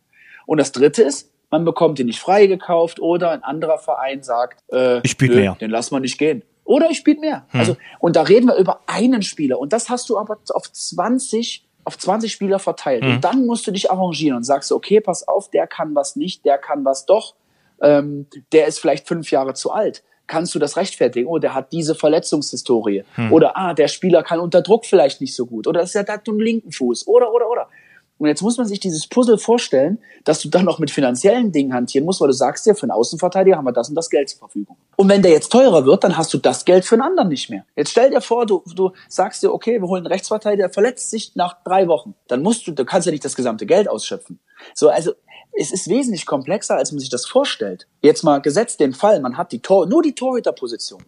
Und das dritte ist, man bekommt ihn nicht freigekauft oder ein anderer Verein sagt, äh, ich spiele mehr. Den lassen wir nicht gehen. Oder ich spiele mehr. Hm. Also, und da reden wir über einen Spieler. Und das hast du aber auf 20, auf 20 Spieler verteilt. Hm. Und dann musst du dich arrangieren und sagst, okay, pass auf, der kann was nicht, der kann was doch. Ähm, der ist vielleicht fünf Jahre zu alt kannst du das rechtfertigen? Oh, der hat diese Verletzungshistorie. Hm. Oder, ah, der Spieler kann unter Druck vielleicht nicht so gut. Oder ist er da einen linken Fuß. Oder, oder, oder. Und jetzt muss man sich dieses Puzzle vorstellen, dass du dann noch mit finanziellen Dingen hantieren musst, weil du sagst dir, für einen Außenverteidiger haben wir das und das Geld zur Verfügung. Und wenn der jetzt teurer wird, dann hast du das Geld für einen anderen nicht mehr. Jetzt stell dir vor, du, du sagst dir, okay, wir holen einen Rechtsverteidiger, der verletzt sich nach drei Wochen. Dann musst du, du kannst ja nicht das gesamte Geld ausschöpfen. So, also es ist wesentlich komplexer, als man sich das vorstellt. Jetzt mal gesetzt den Fall, man hat die Tor, nur die Torhüterposition.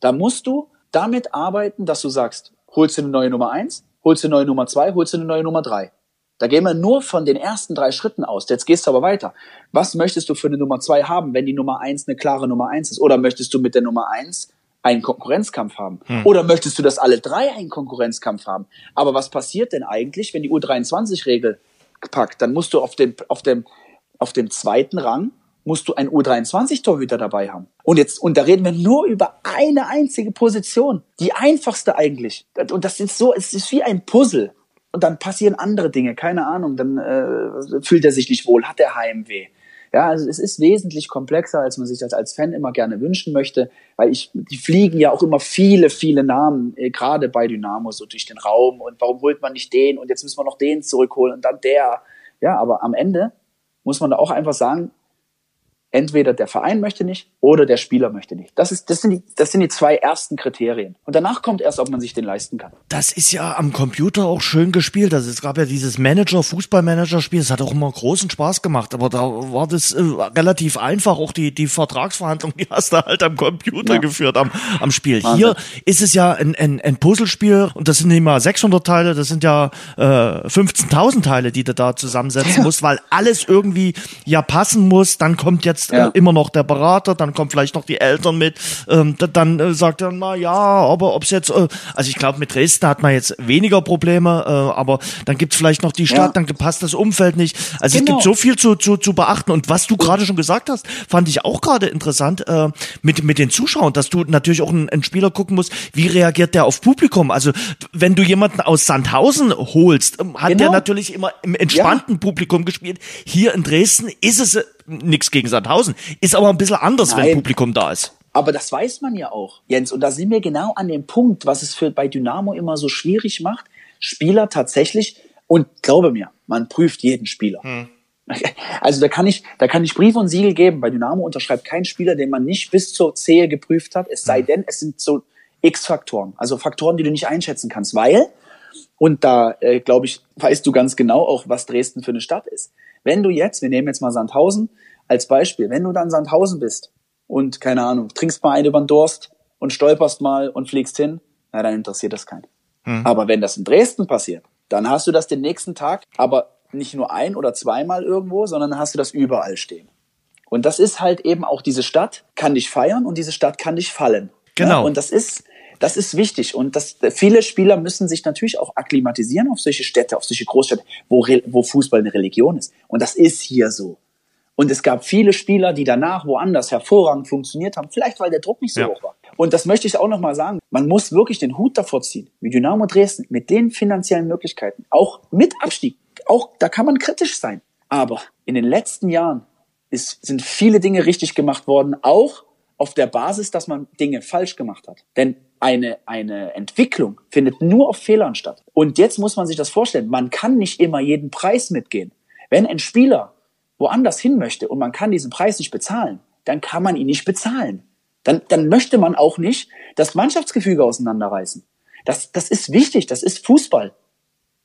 Da musst du damit arbeiten, dass du sagst, holst du eine neue Nummer eins, holst du eine neue Nummer zwei, holst du eine neue Nummer drei. Da gehen wir nur von den ersten drei Schritten aus. Jetzt gehst du aber weiter. Was möchtest du für eine Nummer zwei haben, wenn die Nummer eins eine klare Nummer eins ist? Oder möchtest du mit der Nummer eins einen Konkurrenzkampf haben? Hm. Oder möchtest du, dass alle drei einen Konkurrenzkampf haben? Aber was passiert denn eigentlich, wenn die U23-Regel packt? Dann musst du auf dem, auf dem auf dem zweiten Rang musst du einen U23-Torhüter dabei haben. Und jetzt, und da reden wir nur über eine einzige Position. Die einfachste eigentlich. Und das ist so, es ist wie ein Puzzle. Und dann passieren andere Dinge, keine Ahnung. Dann äh, fühlt er sich nicht wohl, hat er Heimweh. Ja, also es ist wesentlich komplexer, als man sich das als Fan immer gerne wünschen möchte, weil ich, die fliegen ja auch immer viele, viele Namen, äh, gerade bei Dynamo so durch den Raum und warum holt man nicht den und jetzt müssen wir noch den zurückholen und dann der. Ja, aber am Ende muss man da auch einfach sagen, entweder der Verein möchte nicht oder der Spieler möchte nicht. Das, ist, das, sind die, das sind die zwei ersten Kriterien. Und danach kommt erst, ob man sich den leisten kann. Das ist ja am Computer auch schön gespielt. Also es gab ja dieses Manager, Fußballmanager-Spiel, das hat auch immer großen Spaß gemacht. Aber da war das äh, relativ einfach. Auch die, die Vertragsverhandlungen, die hast du halt am Computer ja. geführt, am, am Spiel. Wahnsinn. Hier ist es ja ein, ein, ein Puzzlespiel und das sind nicht mal 600 Teile, das sind ja äh, 15.000 Teile, die du da zusammensetzen ja. musst, weil alles irgendwie ja passen muss. Dann kommt jetzt jetzt ja. äh, immer noch der Berater, dann kommen vielleicht noch die Eltern mit, ähm, dann äh, sagt er, na ja, aber ob's jetzt, äh, also ich glaube, mit Dresden hat man jetzt weniger Probleme, äh, aber dann gibt's vielleicht noch die Stadt, ja. dann passt das Umfeld nicht. Also genau. es gibt genau. so viel zu, zu, zu beachten. Und was du gerade schon gesagt hast, fand ich auch gerade interessant äh, mit, mit den Zuschauern, dass du natürlich auch einen, einen Spieler gucken musst, wie reagiert der auf Publikum. Also wenn du jemanden aus Sandhausen holst, ähm, hat genau. der natürlich immer im entspannten ja. Publikum gespielt. Hier in Dresden ist es äh, nichts gegen Sandhausen. Ist aber ein bisschen anders, Nein. wenn Publikum da ist. Aber das weiß man ja auch, Jens. Und da sind wir genau an dem Punkt, was es für bei Dynamo immer so schwierig macht, Spieler tatsächlich, und glaube mir, man prüft jeden Spieler. Hm. (laughs) Also da kann ich, da kann ich Brief und Siegel geben. Bei Dynamo unterschreibt kein Spieler, den man nicht bis zur Zehe geprüft hat. Es sei hm. denn, es sind so X-Faktoren, also Faktoren, die du nicht einschätzen kannst, weil und da äh, glaube ich, weißt du ganz genau auch, was Dresden für eine Stadt ist. Wenn du jetzt, wir nehmen jetzt mal Sandhausen als Beispiel, wenn du dann Sandhausen bist und, keine Ahnung, trinkst mal einen über den Durst und stolperst mal und fliegst hin, na, dann interessiert das keinen. Hm. Aber wenn das in Dresden passiert, dann hast du das den nächsten Tag, aber nicht nur ein oder zweimal irgendwo, sondern hast du das überall stehen. Und das ist halt eben auch diese Stadt kann dich feiern und diese Stadt kann dich fallen. Genau. Ja, und das ist, das ist wichtig. Und das, viele Spieler müssen sich natürlich auch akklimatisieren auf solche Städte, auf solche Großstädte, wo, wo Fußball eine Religion ist. Und das ist hier so. Und es gab viele Spieler, die danach woanders hervorragend funktioniert haben, vielleicht weil der Druck nicht so ja. hoch war. Und das möchte ich auch nochmal sagen. Man muss wirklich den Hut davor ziehen, wie Dynamo Dresden, mit den finanziellen Möglichkeiten, auch mit Abstieg, auch da kann man kritisch sein. Aber in den letzten Jahren ist, sind viele Dinge richtig gemacht worden, auch auf der Basis, dass man Dinge falsch gemacht hat. Denn eine, eine Entwicklung findet nur auf Fehlern statt. Und jetzt muss man sich das vorstellen. Man kann nicht immer jeden Preis mitgehen. Wenn ein Spieler woanders hin möchte und man kann diesen Preis nicht bezahlen, dann kann man ihn nicht bezahlen. Dann, dann möchte man auch nicht das Mannschaftsgefüge auseinanderreißen. Das, das ist wichtig, das ist Fußball.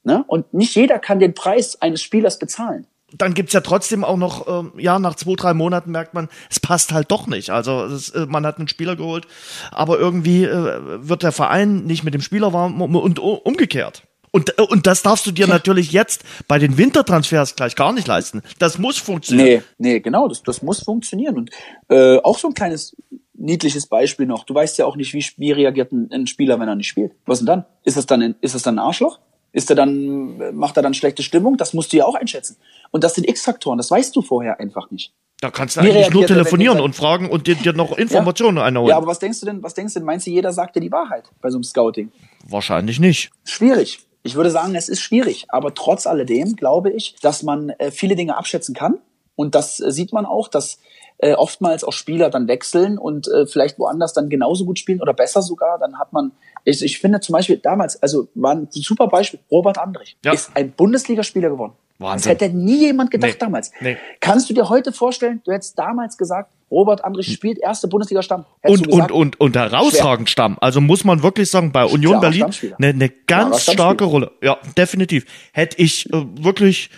Ne? Und nicht jeder kann den Preis eines Spielers bezahlen dann gibt's ja trotzdem auch noch, äh, ja, nach zwei, drei Monaten merkt man, es passt halt doch nicht. Also es, äh, man hat einen Spieler geholt, aber irgendwie äh, wird der Verein nicht mit dem Spieler warm und umgekehrt. Und, äh, und das darfst du dir natürlich jetzt bei den Wintertransfers gleich gar nicht leisten. Das muss funktionieren. Nee, nee, genau, das, das muss funktionieren. Und äh, auch so ein kleines niedliches Beispiel noch. Du weißt ja auch nicht, wie, wie reagiert ein, ein Spieler, wenn er nicht spielt. Was denn dann? Ist das dann ein, ist das dann ein Arschloch? Ist er dann, macht er dann schlechte Stimmung? Das musst du ja auch einschätzen. Und das sind X-Faktoren, das weißt du vorher einfach nicht. Da kannst du wie eigentlich nur telefonieren und fragen und dir, dir noch (laughs) Informationen ja. einholen. Ja, aber was denkst du denn, was denkst du denn, meinst du, jeder sagt dir die Wahrheit bei so einem Scouting? Wahrscheinlich nicht. Schwierig. Ich würde sagen, es ist schwierig. Aber trotz alledem glaube ich, dass man äh, viele Dinge abschätzen kann. Und das äh, sieht man auch, dass äh, oftmals auch Spieler dann wechseln und äh, vielleicht woanders dann genauso gut spielen oder besser sogar. Dann hat man, ich, ich finde zum Beispiel damals, also war ein super Beispiel, Robert Andrich ja. ist ein Bundesligaspieler geworden. Wahnsinn. Das hätte nie jemand gedacht nee. damals. Nee. Kannst du dir heute vorstellen, du hättest damals gesagt, Robert Andrich spielt erste Bundesliga-Stamm. Und, und, und, und herausragend Stamm. Also muss man wirklich sagen, bei Union Berlin eine, eine ganz starke Rolle. Ja, definitiv. Hätte ich äh, wirklich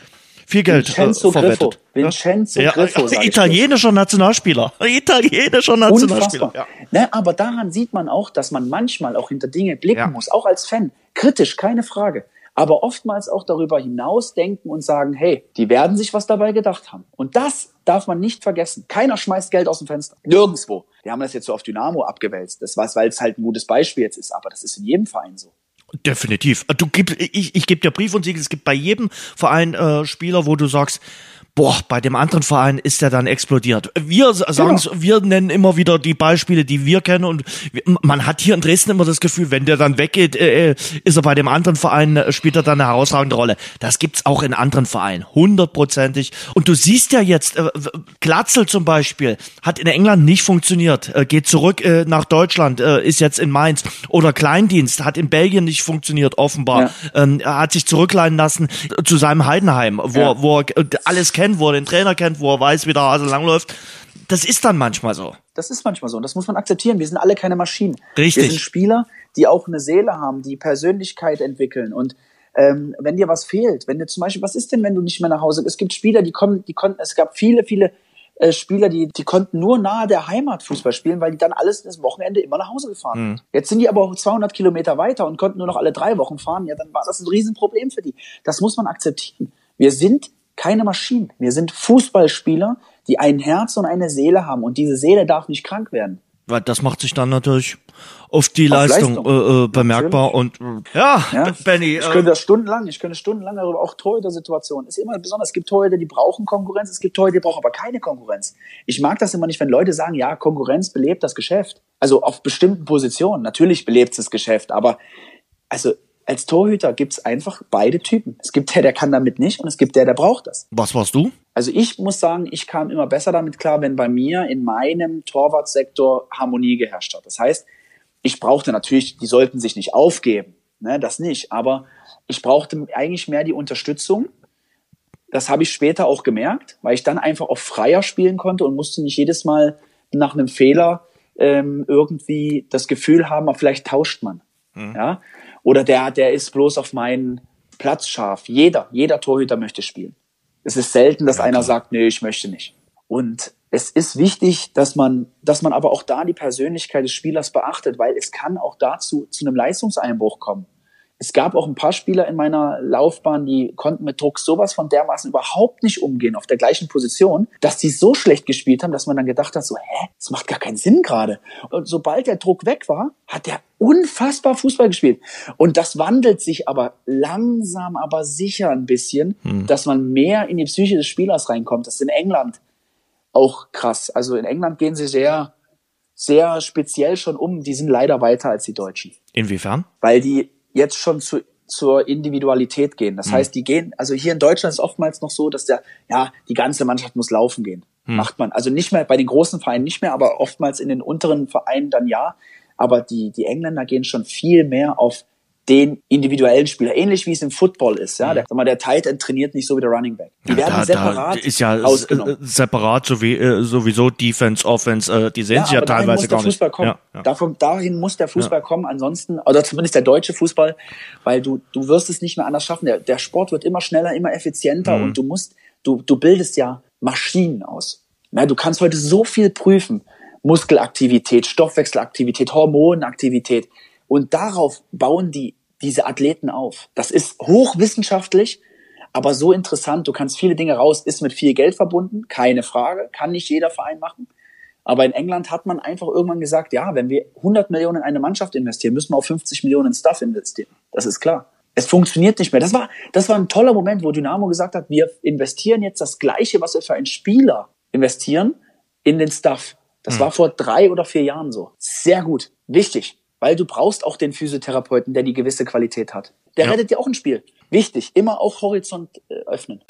viel Geld Vincenzo äh, verwettet. Griffo. Vincenzo ja, Griffo. Ja, italienischer Nationalspieler. (laughs) Italienischer Nationalspieler. Ja. Ne, aber daran sieht man auch, dass man manchmal auch hinter Dinge blicken ja. muss, auch als Fan. Kritisch, keine Frage. Aber oftmals auch darüber hinaus denken und sagen, hey, die werden sich was dabei gedacht haben. Und das darf man nicht vergessen. Keiner schmeißt Geld aus dem Fenster. Nirgendwo. Wir haben das jetzt so auf Dynamo abgewälzt. Das war, weil es halt ein gutes Beispiel jetzt ist. Aber das ist in jedem Verein so. Definitiv. Du gibst, ich, ich gebe dir Brief und Siegel. Es gibt bei jedem Verein äh, Spieler, wo du sagst, boah, bei dem anderen Verein ist der dann explodiert. Wir sagen genau. wir nennen immer wieder die Beispiele, die wir kennen und man hat hier in Dresden immer das Gefühl, wenn der dann weggeht, äh, äh, ist er bei dem anderen Verein, äh, spielt er dann eine herausragende Rolle. Das gibt's auch in anderen Vereinen, hundertprozentig. Und du siehst ja jetzt, äh, Glatzel zum Beispiel, hat in England nicht funktioniert, äh, geht zurück äh, nach Deutschland, äh, ist jetzt in Mainz. Oder Kleindienst hat in Belgien nicht funktioniert, offenbar. Ja. Ähm, er hat sich zurückleihen lassen zu seinem Heidenheim, wo, ja. wo er alles kennt kennt, wo er den Trainer kennt, wo er weiß, wie der Hase langläuft. Das ist dann manchmal so. Das ist manchmal so und das muss man akzeptieren. Wir sind alle keine Maschinen. Richtig. Wir sind Spieler, die auch eine Seele haben, die Persönlichkeit entwickeln und ähm, wenn dir was fehlt, wenn du zum Beispiel, was ist denn, wenn du nicht mehr nach Hause? Es gibt Spieler, die kommen, die konnten, es gab viele, viele äh, Spieler, die, die konnten nur nahe der Heimat Fußball spielen, weil die dann alles das Wochenende immer nach Hause gefahren sind. Mhm. Jetzt sind die aber auch 200 Kilometer weiter und konnten nur noch alle drei Wochen fahren. Ja, dann war das ein Riesenproblem für die. Das muss man akzeptieren. Wir sind keine Maschinen. Wir sind Fußballspieler, die ein Herz und eine Seele haben und diese Seele darf nicht krank werden. Weil das macht sich dann natürlich auf die auf Leistung, Leistung. Äh, äh, bemerkbar und äh, ja, ja, Benny. Ich äh, könnte das stundenlang, ich könnte stundenlang darüber auch Torhüter-Situationen. Ist immer besonders, es gibt Torhüter, die brauchen Konkurrenz, es gibt Torhüter, die brauchen aber keine Konkurrenz. Ich mag das immer nicht, wenn Leute sagen, ja, Konkurrenz belebt das Geschäft. Also auf bestimmten Positionen. Natürlich belebt es das Geschäft, aber also als Torhüter gibt's einfach beide Typen. Es gibt der, der kann damit nicht und es gibt der, der braucht das. Was warst du? Also ich muss sagen, ich kam immer besser damit klar, wenn bei mir in meinem Torwartsektor Harmonie geherrscht hat. Das heißt, ich brauchte natürlich, die sollten sich nicht aufgeben, ne, das nicht, aber ich brauchte eigentlich mehr die Unterstützung. Das habe ich später auch gemerkt, weil ich dann einfach auch freier spielen konnte und musste nicht jedes Mal nach einem Fehler ähm, irgendwie das Gefühl haben, vielleicht tauscht man. Mhm. Ja, oder der, der ist bloß auf meinen Platz scharf. Jeder, jeder Torhüter möchte spielen. Es ist selten, dass ja, einer sagt, nee, ich möchte nicht. Und es ist wichtig, dass man, dass man aber auch da die Persönlichkeit des Spielers beachtet, weil es kann auch dazu zu einem Leistungseinbruch kommen es gab auch ein paar Spieler in meiner Laufbahn, die konnten mit Druck sowas von dermaßen überhaupt nicht umgehen auf der gleichen Position, dass die so schlecht gespielt haben, dass man dann gedacht hat, so, hä, das macht gar keinen Sinn gerade. Und sobald der Druck weg war, hat der unfassbar Fußball gespielt. Und das wandelt sich aber langsam, aber sicher ein bisschen, hm. dass man mehr in die Psyche des Spielers reinkommt. Das ist in England auch krass. Also in England gehen sie sehr, sehr speziell schon um. Die sind leider weiter als die Deutschen. Inwiefern? Weil die jetzt schon zu, zur Individualität gehen. Das mhm. heißt, die gehen, also hier in Deutschland ist oftmals noch so, dass der, ja, die ganze Mannschaft muss laufen gehen. Mhm. Macht man. Also nicht mehr bei den großen Vereinen nicht mehr, aber oftmals in den unteren Vereinen dann ja. Aber die, die Engländer gehen schon viel mehr auf den individuellen Spieler, ähnlich wie es im Football ist. Ja, mhm. der, sag mal, der Tight End trainiert nicht so wie der Running Back. Die ja, werden da, separat da ist ja ausgenommen. separat so wie, äh, sowieso Defense, Offense, äh, die sehen ja, sich ja teilweise gar nicht. Ja, ja. Davon, dahin muss der Fußball kommen, ansonsten oder zumindest der deutsche Fußball, weil du du wirst es nicht mehr anders schaffen. Der, der Sport wird immer schneller, immer effizienter mhm. und du musst du du bildest ja Maschinen aus. Ja, du kannst heute so viel prüfen. Muskelaktivität, Stoffwechselaktivität, Hormonaktivität. Und darauf bauen die diese Athleten auf. Das ist hochwissenschaftlich, aber so interessant. Du kannst viele Dinge raus, ist mit viel Geld verbunden, keine Frage, kann nicht jeder Verein machen. Aber in England hat man einfach irgendwann gesagt, ja, wenn wir 100 Millionen in eine Mannschaft investieren, müssen wir auch 50 Millionen in Stuff investieren. Das ist klar. Es funktioniert nicht mehr. Das war, das war ein toller Moment, wo Dynamo gesagt hat, wir investieren jetzt das Gleiche, was wir für einen Spieler investieren, in den Stuff. Das hm. war vor drei oder vier Jahren so. Sehr gut. Wichtig. Weil du brauchst auch den Physiotherapeuten, der die gewisse Qualität hat. Der ja. rettet dir auch ein Spiel. Wichtig. Immer auch Horizont äh, öffnen.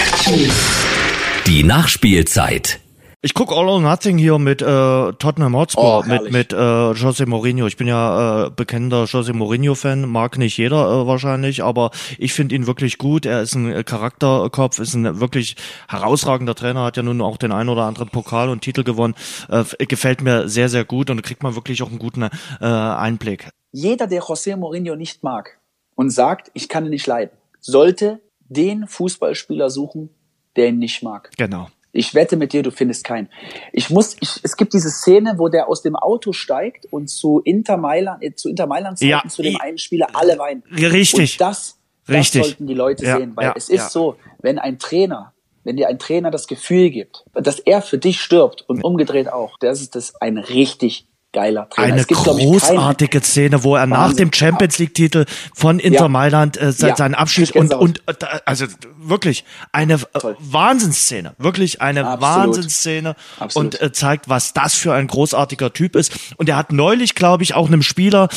Die Nachspielzeit. Ich guck All or Nothing hier mit äh, Tottenham Hotspur, oh, mit mit äh, Jose Mourinho. Ich bin ja äh, bekennender Jose Mourinho-Fan, mag nicht jeder äh, wahrscheinlich, aber ich finde ihn wirklich gut. Er ist ein Charakterkopf, ist ein wirklich herausragender Trainer, hat ja nun auch den einen oder anderen Pokal und Titel gewonnen. Äh, gefällt mir sehr, sehr gut und kriegt man wirklich auch einen guten äh, Einblick. Jeder, der Jose Mourinho nicht mag und sagt, ich kann ihn nicht leiden, sollte den Fußballspieler suchen, der ihn nicht mag. Genau. Ich wette mit dir, du findest keinen. Ich muss, ich, es gibt diese Szene, wo der aus dem Auto steigt und zu Inter Mailand, äh, zu Inter Mailand ja. zu dem einen Spieler alle weinen. Richtig. Und das, das Richtig. sollten die Leute ja, sehen, weil ja, es ist so, wenn ein Trainer, wenn dir ein Trainer das Gefühl gibt, dass er für dich stirbt und umgedreht auch, das ist das ein richtig geiler Trainer. Eine gibt, großartige Szene, wo er Wahnsinn. nach dem Champions League Titel von Inter ja. Mailand äh, ja. seinen Abschied und und äh, also wirklich eine äh, Toll. Wahnsinnsszene, wirklich eine Absolut. Wahnsinnsszene Absolut. und äh, zeigt, was das für ein großartiger Typ ist. Und er hat neulich, glaube ich, auch einem Spieler,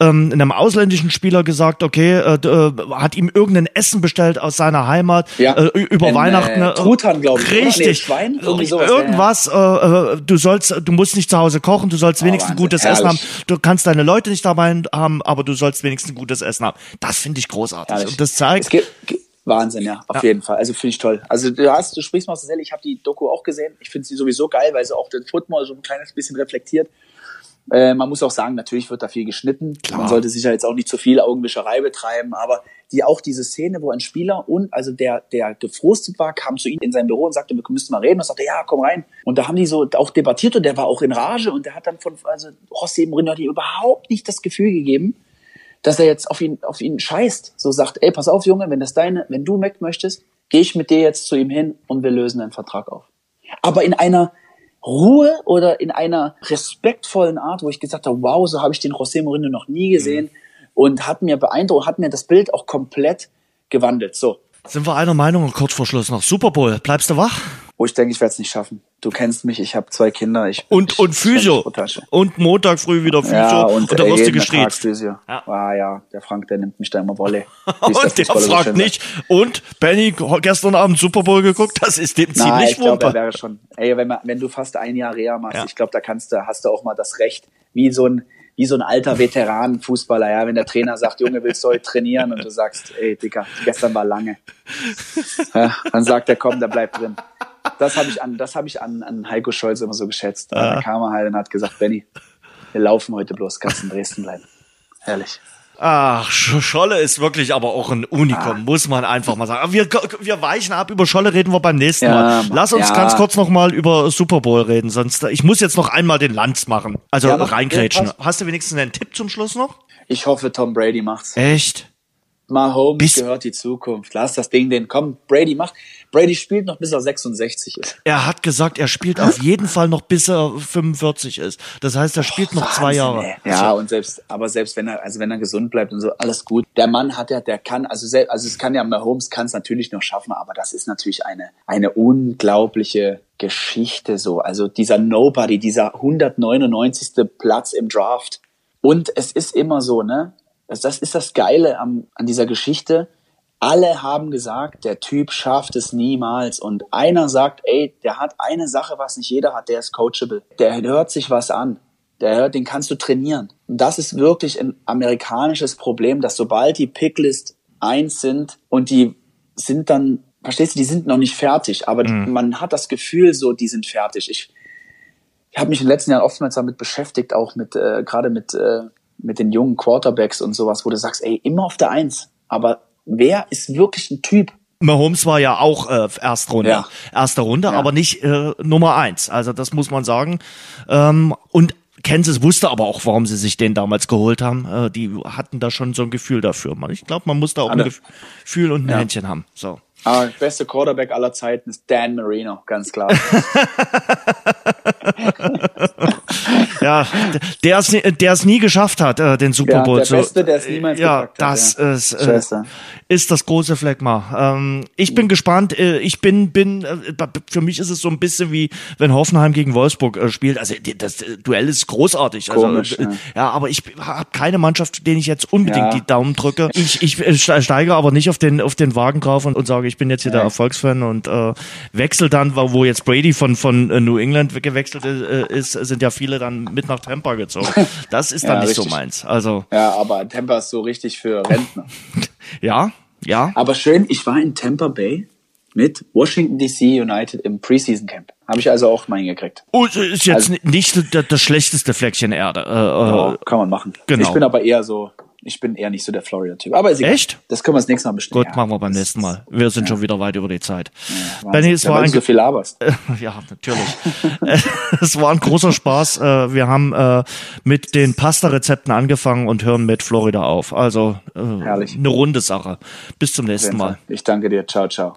ähm, einem ausländischen Spieler gesagt, okay, äh, äh, hat ihm irgendein Essen bestellt aus seiner Heimat ja. über In, Weihnachten. Äh, Truthahn, glaube ich. Richtig. Nee, Schwein, irgendwas. Du sollst, du musst nicht zu Hause kochen, du sollst wenigstens wenigstens gutes Herrlich. Essen haben. Du kannst deine Leute nicht dabei haben, aber du sollst wenigstens gutes Essen haben. Das finde ich großartig. Herrlich. Und das zeigt. Wahnsinn, ja, auf ja. jeden Fall. Also finde ich toll. Also du hast, du sprichst mal aus der Selle, ich habe die Doku auch gesehen. Ich finde sie sowieso geil, weil sie auch den Football so ein kleines bisschen reflektiert. Äh, man muss auch sagen, natürlich wird da viel geschnitten. Klar. Man sollte sicher jetzt auch nicht zu viel Augenwischerei betreiben, aber die auch diese Szene, wo ein Spieler und also der, der gefrustet war, kam zu ihm in sein Büro und sagte, wir müssten mal reden und sagte, ja, komm rein. Und da haben die so auch debattiert und der war auch in Rage und der hat dann von, also José Mourinho hat ihm überhaupt nicht das Gefühl gegeben, dass er jetzt auf ihn, auf ihn scheißt. So sagt, ey, pass auf, Junge, wenn das deine, wenn du weg möchtest, gehe ich mit dir jetzt zu ihm hin und wir lösen den Vertrag auf. Aber in einer, Ruhe oder in einer respektvollen Art, wo ich gesagt habe, wow, so habe ich den José Mourinho noch nie gesehen mhm. und hat mir beeindruckt, hat mir das Bild auch komplett gewandelt. So. Sind wir einer Meinung kurz vor Schluss noch? Super Bowl, bleibst du wach? Wo ich denke, ich werde es nicht schaffen. Du kennst mich, ich habe zwei Kinder. Ich, und ich, und Physio. Und Montag früh wieder Physio. Ja, und, und da wirst du gestriezt. Physio. Ja. Ah ja, der Frank, der nimmt mich da immer Wolle. (laughs) und der fragt nicht. Und Benny, gestern Abend Super Bowl geguckt, das ist dem ziemlich Nein, ich glaube, er wäre schon. Ey, wenn, man, wenn du fast ein Jahr Reha machst, ja. ich glaube, da kannst du, hast du auch mal das Recht, wie so ein wie so ein alter Veteran-Fußballer, ja, wenn der Trainer sagt, Junge, willst du heute trainieren? Und du sagst, ey, Dicker, gestern war lange. (laughs) Ja, dann sagt er, komm, der bleibt drin das habe ich an, das habe ich an, an Heiko Scholz immer so geschätzt. Ah. Da kam er halt und hat gesagt, Benny, wir laufen heute bloß, kannst in Dresden bleiben. Herrlich. Ach, Scholle ist wirklich aber auch ein Unikum, ah. muss man einfach mal sagen. Aber wir, wir weichen ab, über Scholle reden wir beim nächsten ja, Mal. Lass uns ja. ganz kurz noch mal über Super Bowl reden, sonst ich muss jetzt noch einmal den Lanz machen. Also ja, reingrätschen. Hast du wenigstens einen Tipp zum Schluss noch? Ich hoffe, Tom Brady macht's. Echt? Mahomes Bis gehört die Zukunft. Lass das Ding den. Komm, Brady macht. Brady spielt noch bis er 66 ist. Er hat gesagt, er spielt auf jeden Fall noch bis er 45 ist. Das heißt, er spielt oh, noch Wahnsinn, zwei Jahre. Ey. Ja, und selbst, aber selbst wenn er, also wenn er gesund bleibt und so, alles gut. Der Mann hat ja, der kann, also selbst, also es kann ja, Mahomes kann es natürlich noch schaffen, aber das ist natürlich eine, eine unglaubliche Geschichte so. Also dieser Nobody, dieser 199. Platz im Draft. Und es ist immer so, ne? Das, das ist das Geile am, an dieser Geschichte alle haben gesagt, der Typ schafft es niemals. Und einer sagt, ey, der hat eine Sache, was nicht jeder hat, der ist coachable. Der hört sich was an. Der hört, den kannst du trainieren. Und das ist wirklich ein amerikanisches Problem, dass sobald die Picklist eins sind und die sind dann, verstehst du, die sind noch nicht fertig, aber mhm. man hat das Gefühl so, die sind fertig. Ich, ich habe mich in den letzten Jahren oftmals damit beschäftigt, auch mit, äh, gerade mit, äh, mit den jungen Quarterbacks und sowas, wo du sagst, ey, immer auf der Eins. Aber wer ist wirklich ein Typ? Mahomes war ja auch äh, Erstrunde, ja. erste Runde, ja. aber nicht äh, Nummer eins. Also das muss man sagen. Ähm, und Kansas wusste aber auch, warum sie sich den damals geholt haben. Äh, die hatten da schon so ein Gefühl dafür. Ich glaube, man muss da auch Alle. ein Gefühl und ein ja. Händchen haben. So. Aber beste Quarterback aller Zeiten ist Dan Marino, ganz klar. (laughs) ja, der es, der es nie geschafft hat, äh, den Super Bowl ja, der zu. Beste, der es niemals ja, gepackt hat, das ja. ist, äh, ist das große Fleckma. Ähm, ich bin gespannt. Äh, ich bin, bin, äh, für mich ist es so ein bisschen wie, wenn Hoffenheim gegen Wolfsburg äh, spielt. Also das äh, Duell ist großartig. Komisch, also, äh, ja. ja, aber ich habe keine Mannschaft, denen ich jetzt unbedingt Ja. die Daumen drücke. Ich, ich äh, ste- steige aber nicht auf den, auf den Wagen drauf und, und sage, ich bin jetzt hier der Erfolgsfan und äh, wechsel dann, wo jetzt Brady von, von äh, New England gewechselt äh, ist, sind ja viele dann mit nach Tampa gezogen. (laughs) Das ist dann Ja, nicht so richtig. meins. Also, Ja, aber Tampa ist so richtig für Rentner. (laughs) ja, ja. Aber schön, ich war in Tampa Bay mit Washington DC United im Preseason Camp. Habe ich also auch mal hingekriegt. Oh, ist jetzt Also- ni- nicht das, das schlechteste Fleckchen Erde. Äh, Ja, äh, kann man machen. genau. Ich bin aber eher so, ich bin eher nicht so der Florida-Typ. Aber ist egal. Echt? Das können wir das nächste Mal bestimmen. Gut, machen wir beim nächsten Mal. Wir sind schon wieder weit über die Zeit. Wahnsinn. Benny, es Ja, war ein du so viel laberst. (laughs) ja, natürlich. (laughs) Es war ein großer Spaß. Äh, Wir haben äh, mit den Pasta-Rezepten angefangen und hören mit Florida auf. Also äh, Herrlich. eine runde Sache. Bis zum nächsten Mal. Ich danke dir. Ciao, ciao.